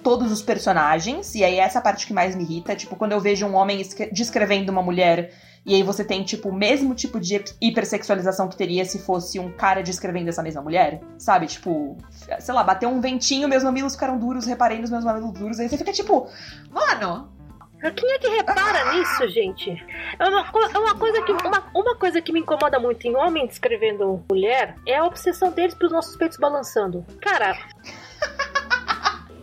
todos os personagens, e aí essa parte que mais me irrita, tipo, quando eu vejo um homem descrevendo uma mulher, e aí você tem, tipo, o mesmo tipo de hipersexualização que teria se fosse um cara descrevendo essa mesma mulher, sabe? Tipo, sei lá, bateu um ventinho, meus mamilos ficaram duros, reparei nos meus mamilos duros, aí você fica tipo, mano, quem é que repara nisso, gente? É uma, é uma, coisa que, uma, uma coisa que me incomoda muito em homem descrevendo mulher é a obsessão deles pelos nossos peitos balançando. Cara. *laughs*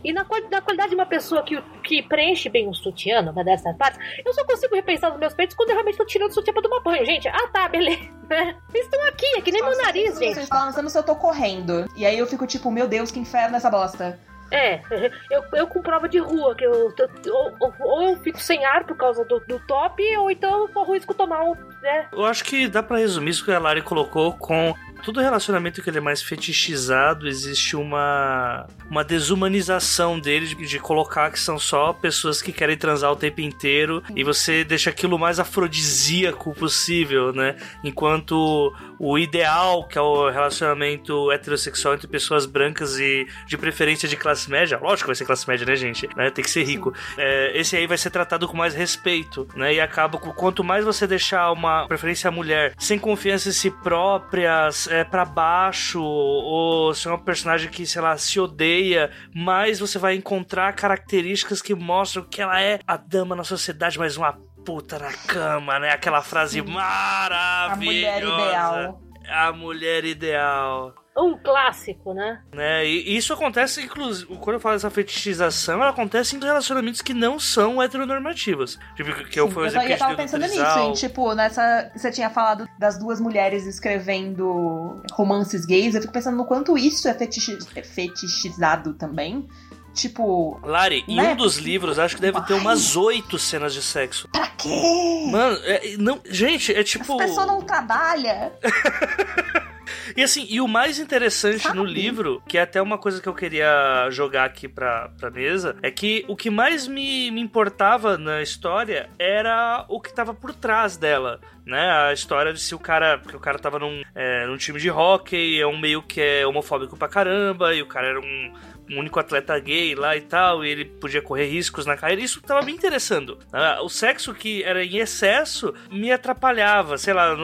E na, na, qualidade de uma pessoa que, que preenche bem um sutiã, uma dessas partes, eu só consigo repensar nos meus peitos quando eu realmente tô tirando o sutiã pra tomar banho, gente. Ah, tá, beleza. *laughs* Eles estão aqui, é que nem meu nariz, gente. Vocês balançando se eu tô correndo. E aí eu fico tipo, meu Deus, que inferno essa bosta. É, *laughs* eu, eu com prova de rua, que eu, ou, ou, ou eu fico sem ar por causa do, do top, ou então eu corro risco tomar um, né? Eu acho que dá para resumir isso que a Lari colocou com todo relacionamento que ele é mais fetichizado, existe uma, uma desumanização dele de, de, colocar que são só pessoas que querem transar o tempo inteiro e você deixa aquilo mais afrodisíaco possível, né? Enquanto o ideal, que é o relacionamento heterossexual entre pessoas brancas e de preferência de classe média, lógico que vai ser classe média, né, gente? Né? Tem que ser rico. É, esse aí vai ser tratado com mais respeito, né? E acaba com quanto mais você deixar uma preferência à mulher sem confiança em si próprias, é, para baixo, ou se é uma personagem que, sei lá, se odeia, mais você vai encontrar características que mostram que ela é a dama na sociedade, mas uma puta na cama, né? Aquela frase maravilhosa. *laughs* A mulher ideal. A mulher ideal um clássico, né? né? E isso acontece, inclusive, quando eu falo dessa fetichização, ela acontece em relacionamentos que não são heteronormativos. Tipo, que eu fui exemplo eu, eu tava pensando nisso, hein? Tipo, nessa. Você tinha falado das duas mulheres escrevendo romances gays, eu fico pensando no quanto isso é, fetichi é fetichizado também. Tipo. Lari, em né? um dos livros, acho que deve ter umas oito cenas de sexo. Pra quê? Mano, é, não, gente, é tipo. As pessoas não trabalham. *laughs* E assim, e o mais interessante Sabe? no livro, que é até uma coisa que eu queria jogar aqui pra, pra mesa, é que o que mais me, me importava na história era o que tava por trás dela né? A história de se o cara. Porque o cara tava num, é, num time de hockey, é um meio que é homofóbico pra caramba, e o cara era um, um único atleta gay lá e tal, e ele podia correr riscos na carreira. Isso tava me interessando. O sexo que era em excesso me atrapalhava, sei lá,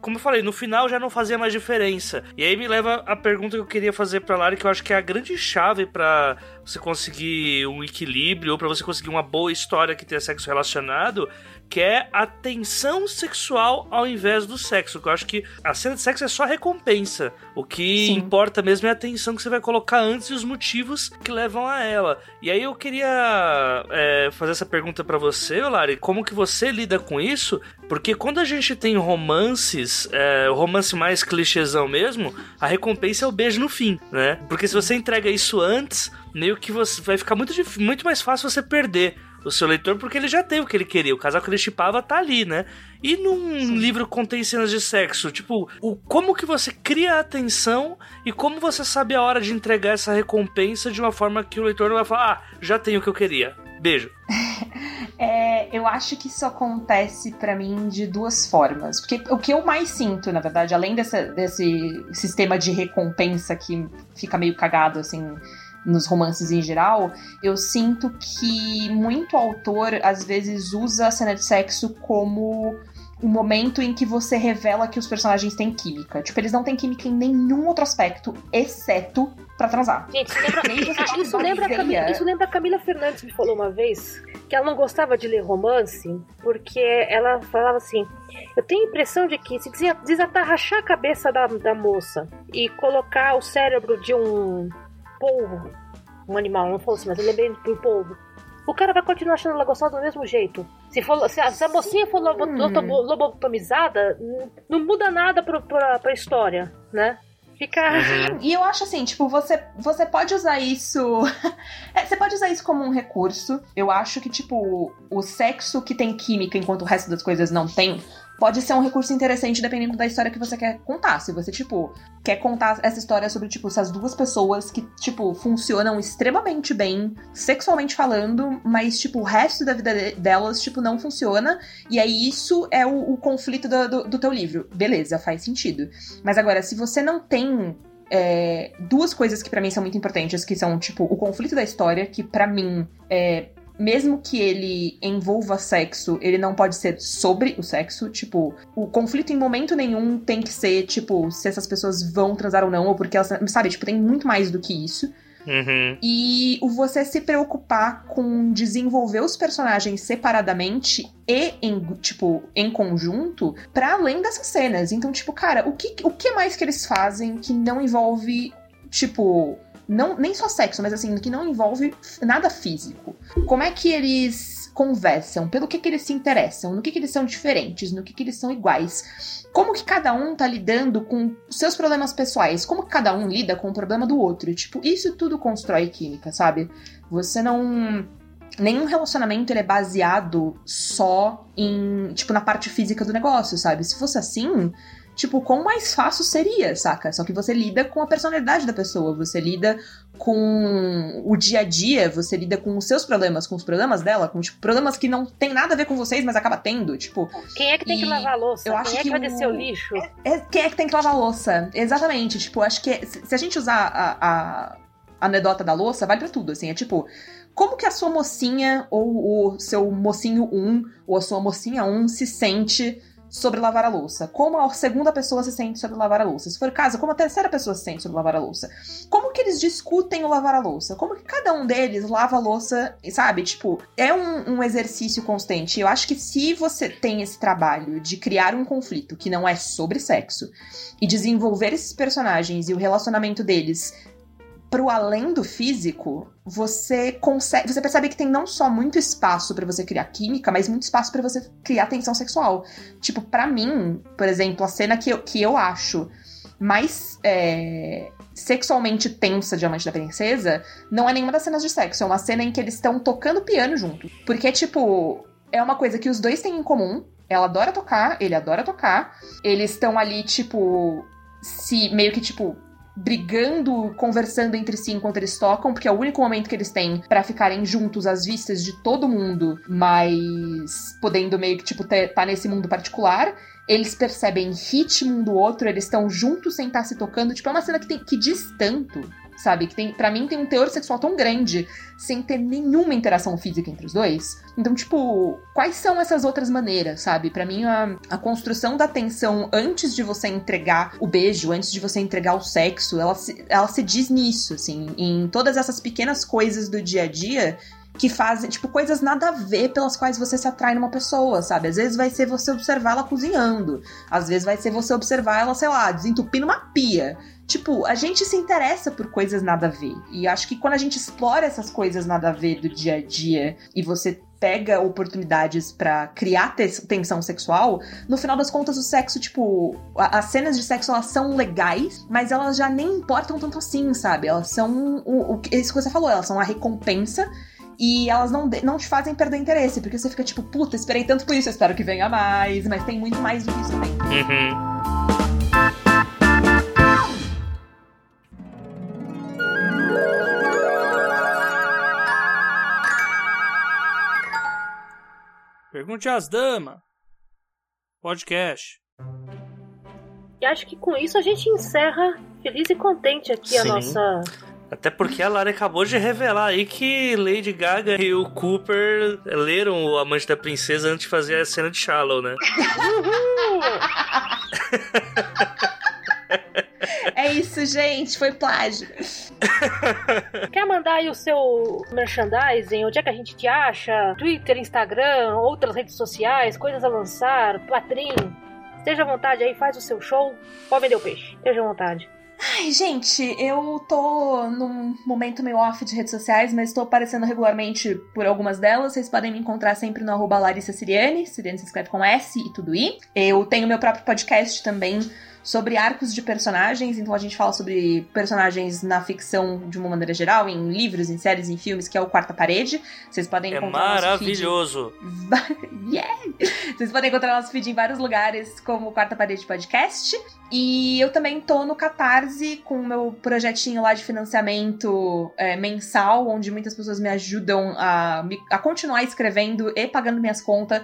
como eu falei, no final já não fazia mais diferença. E aí me leva a pergunta que eu queria fazer pra Lari, que eu acho que é a grande chave para você conseguir um equilíbrio ou para você conseguir uma boa história que tenha sexo relacionado, que é a tensão sexual ao invés do sexo. Eu acho que a cena de sexo é só recompensa. O que Sim. importa mesmo é a tensão que você vai colocar antes e os motivos que levam a ela. E aí eu queria é, fazer essa pergunta para você, Lari, como que você lida com isso? Porque quando a gente tem romances, é, o romance mais clichêzão mesmo, a recompensa é o beijo no fim, né? Porque se você entrega isso antes, meio que você vai ficar muito, muito mais fácil você perder o seu leitor porque ele já tem o que ele queria. O casal que ele chipava tá ali, né? E num Sim. livro que contém cenas de sexo, tipo, o, como que você cria a atenção e como você sabe a hora de entregar essa recompensa de uma forma que o leitor não vai falar, ah, já tenho o que eu queria. Beijo. *laughs* É, eu acho que isso acontece para mim de duas formas. Porque o que eu mais sinto, na verdade, além dessa, desse sistema de recompensa que fica meio cagado, assim, nos romances em geral, eu sinto que muito autor às vezes usa a cena de sexo como o momento em que você revela que os personagens têm química. Tipo, eles não têm química em nenhum outro aspecto, exceto pra transar. Gente, isso lembra, *laughs* isso lembra, Camila, isso lembra a Camila Fernandes que falou uma vez que ela não gostava de ler romance porque ela falava assim: eu tenho a impressão de que se desatarrachar a cabeça da, da moça e colocar o cérebro de um polvo, um animal, não fosse, mas eu lembrei do polvo. O cara vai continuar achando ela gostosa do mesmo jeito. Se, for, se, a, se a mocinha for hum. lobotomizada, não muda nada pra, pra, pra história, né? Fica. Uhum. E eu acho assim, tipo, você, você pode usar isso. *laughs* é, você pode usar isso como um recurso. Eu acho que, tipo, o sexo que tem química enquanto o resto das coisas não tem, pode ser um recurso interessante dependendo da história que você quer contar. Se você, tipo, quer contar essa história sobre, tipo, essas duas pessoas que, tipo, funcionam extremamente bem, sexualmente falando, mas, tipo, o resto da vida delas, tipo, não funciona. E aí isso é o, o conflito do, do, do teu livro. Beleza, faz sentido. Mas agora, se você não tem é, duas coisas que para mim são muito importantes, que são, tipo, o conflito da história, que para mim é mesmo que ele envolva sexo, ele não pode ser sobre o sexo. Tipo, o conflito em momento nenhum tem que ser, tipo, se essas pessoas vão transar ou não, ou porque elas. Sabe, tipo, tem muito mais do que isso. Uhum. E o você se preocupar com desenvolver os personagens separadamente e em, tipo, em conjunto, para além dessas cenas. Então, tipo, cara, o que, o que mais que eles fazem que não envolve, tipo, não, nem só sexo, mas assim, que não envolve nada físico. Como é que eles conversam, pelo que, que eles se interessam, no que, que eles são diferentes, no que, que eles são iguais. Como que cada um tá lidando com seus problemas pessoais, como que cada um lida com o problema do outro. Tipo, isso tudo constrói química, sabe? Você não nenhum relacionamento ele é baseado só em, tipo, na parte física do negócio, sabe? Se fosse assim, tipo, quão mais fácil seria, saca? Só que você lida com a personalidade da pessoa, você lida com o dia a dia, você lida com os seus problemas, com os problemas dela, com tipo, problemas que não tem nada a ver com vocês, mas acaba tendo, tipo. Quem é que tem que lavar a louça? Eu acho quem é que, que vai descer o lixo? É, quem é que tem que lavar a louça? Exatamente, tipo, acho que se a gente usar a, a anedota da louça, vale pra tudo, assim, é tipo. Como que a sua mocinha ou o seu mocinho 1 ou a sua mocinha 1 se sente sobre lavar a louça? Como a segunda pessoa se sente sobre lavar a louça? Se for o caso, como a terceira pessoa se sente sobre lavar a louça? Como que eles discutem o lavar a louça? Como que cada um deles lava a louça, sabe? Tipo, é um, um exercício constante. Eu acho que se você tem esse trabalho de criar um conflito que não é sobre sexo e desenvolver esses personagens e o relacionamento deles pro além do físico, você consegue, você percebe que tem não só muito espaço pra você criar química, mas muito espaço pra você criar tensão sexual. Tipo, pra mim, por exemplo, a cena que eu, que eu acho mais é, sexualmente tensa de Amante da Princesa não é nenhuma das cenas de sexo, é uma cena em que eles estão tocando piano junto. Porque, tipo, é uma coisa que os dois têm em comum. Ela adora tocar, ele adora tocar. Eles estão ali, tipo, se meio que, tipo, brigando, conversando entre si enquanto eles tocam, porque é o único momento que eles têm pra ficarem juntos às vistas de todo mundo, mas podendo meio que, tipo, ter, tá nesse mundo particular. Eles percebem ritmo um do outro, eles estão juntos sem estar se tocando. Tipo, é uma cena que, tem, que diz tanto, sabe? Que tem, para mim tem um teor sexual tão grande, sem ter nenhuma interação física entre os dois. Então, tipo, quais são essas outras maneiras, sabe? Pra mim, a, a construção da tensão antes de você entregar o beijo, antes de você entregar o sexo, ela se, ela se diz nisso, assim, em todas essas pequenas coisas do dia a dia que fazem, tipo, coisas nada a ver pelas quais você se atrai numa pessoa, sabe? Às vezes vai ser você observar ela cozinhando, às vezes vai ser você observar ela, sei lá, desentupindo uma pia. Tipo, a gente se interessa por coisas nada a ver. E acho que quando a gente explora essas coisas nada a ver do dia a dia e você pega oportunidades pra criar te- tensão sexual, no final das contas o sexo, tipo, as cenas de sexo elas são legais, mas elas já nem importam tanto assim, sabe? Elas são o, o isso que você falou, elas são a recompensa e elas não, não te fazem perder interesse, porque você fica tipo, puta, esperei tanto por isso, eu espero que venha mais, mas tem muito mais do que isso também. Uhum. Pergunte às damas. Podcast. E acho que com isso a gente encerra feliz e contente aqui a Sim. nossa. Até porque a Lara acabou de revelar aí que Lady Gaga e o Cooper leram o Amante da Princesa antes de fazer a cena de Shallow, né? É isso, gente, foi plágio. *laughs* Quer mandar aí o seu merchandising? Onde é que a gente te acha? Twitter, Instagram, outras redes sociais, coisas a lançar, Patrim. Esteja à vontade aí, faz o seu show. Pode vender o peixe. Esteja à vontade. Ai, gente, eu tô num momento meio off de redes sociais, mas tô aparecendo regularmente por algumas delas. Vocês podem me encontrar sempre no arroba Larissa Siriane. Siriane se escreve com S e tudo I. Eu tenho meu próprio podcast também sobre arcos de personagens, então a gente fala sobre personagens na ficção de uma maneira geral, em livros, em séries, em filmes, que é o Quarta Parede. Vocês podem É encontrar feed maravilhoso. Va- *laughs* yeah! Vocês podem encontrar nosso feed em vários lugares, como Quarta Parede Podcast. E eu também tô no Catarse com o meu projetinho lá de financiamento é, mensal, onde muitas pessoas me ajudam a, a continuar escrevendo e pagando minhas contas.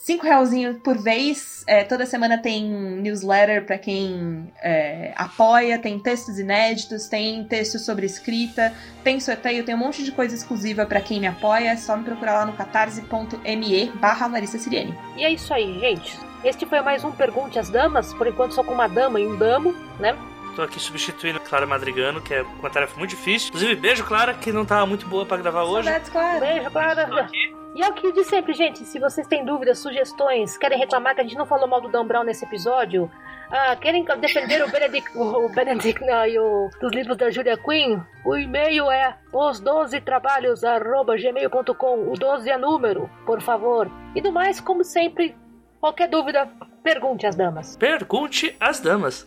Cinco realzinho por vez. É, toda semana tem newsletter pra quem é, apoia, tem textos inéditos, tem textos sobre escrita, tem sorteio, tem um monte de coisa exclusiva pra quem me apoia. É só me procurar lá no catarse.me barra Larissa Siriene. E é isso aí, gente. Este foi mais um Pergunte às Damas. Por enquanto, só com uma dama e um damo, né? Tô aqui substituindo a Clara Madrigano, que é uma tarefa muito difícil. Inclusive, beijo, Clara, que não tava muito boa pra gravar hoje. Saudades, claro. Beijo, Clara. E é o que disse sempre, gente. Se vocês têm dúvidas, sugestões, querem reclamar que a gente não falou mal do Dan Brown nesse episódio, Ah, querem defender o Benedict, o Benedict não, e o, dos livros da Julia Quinn? O e-mail é os 12 trabalhos gmail.com. O 12 é número, por favor. E do mais, como sempre, qualquer dúvida, pergunte às damas. Pergunte às damas.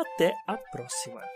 até a próxima.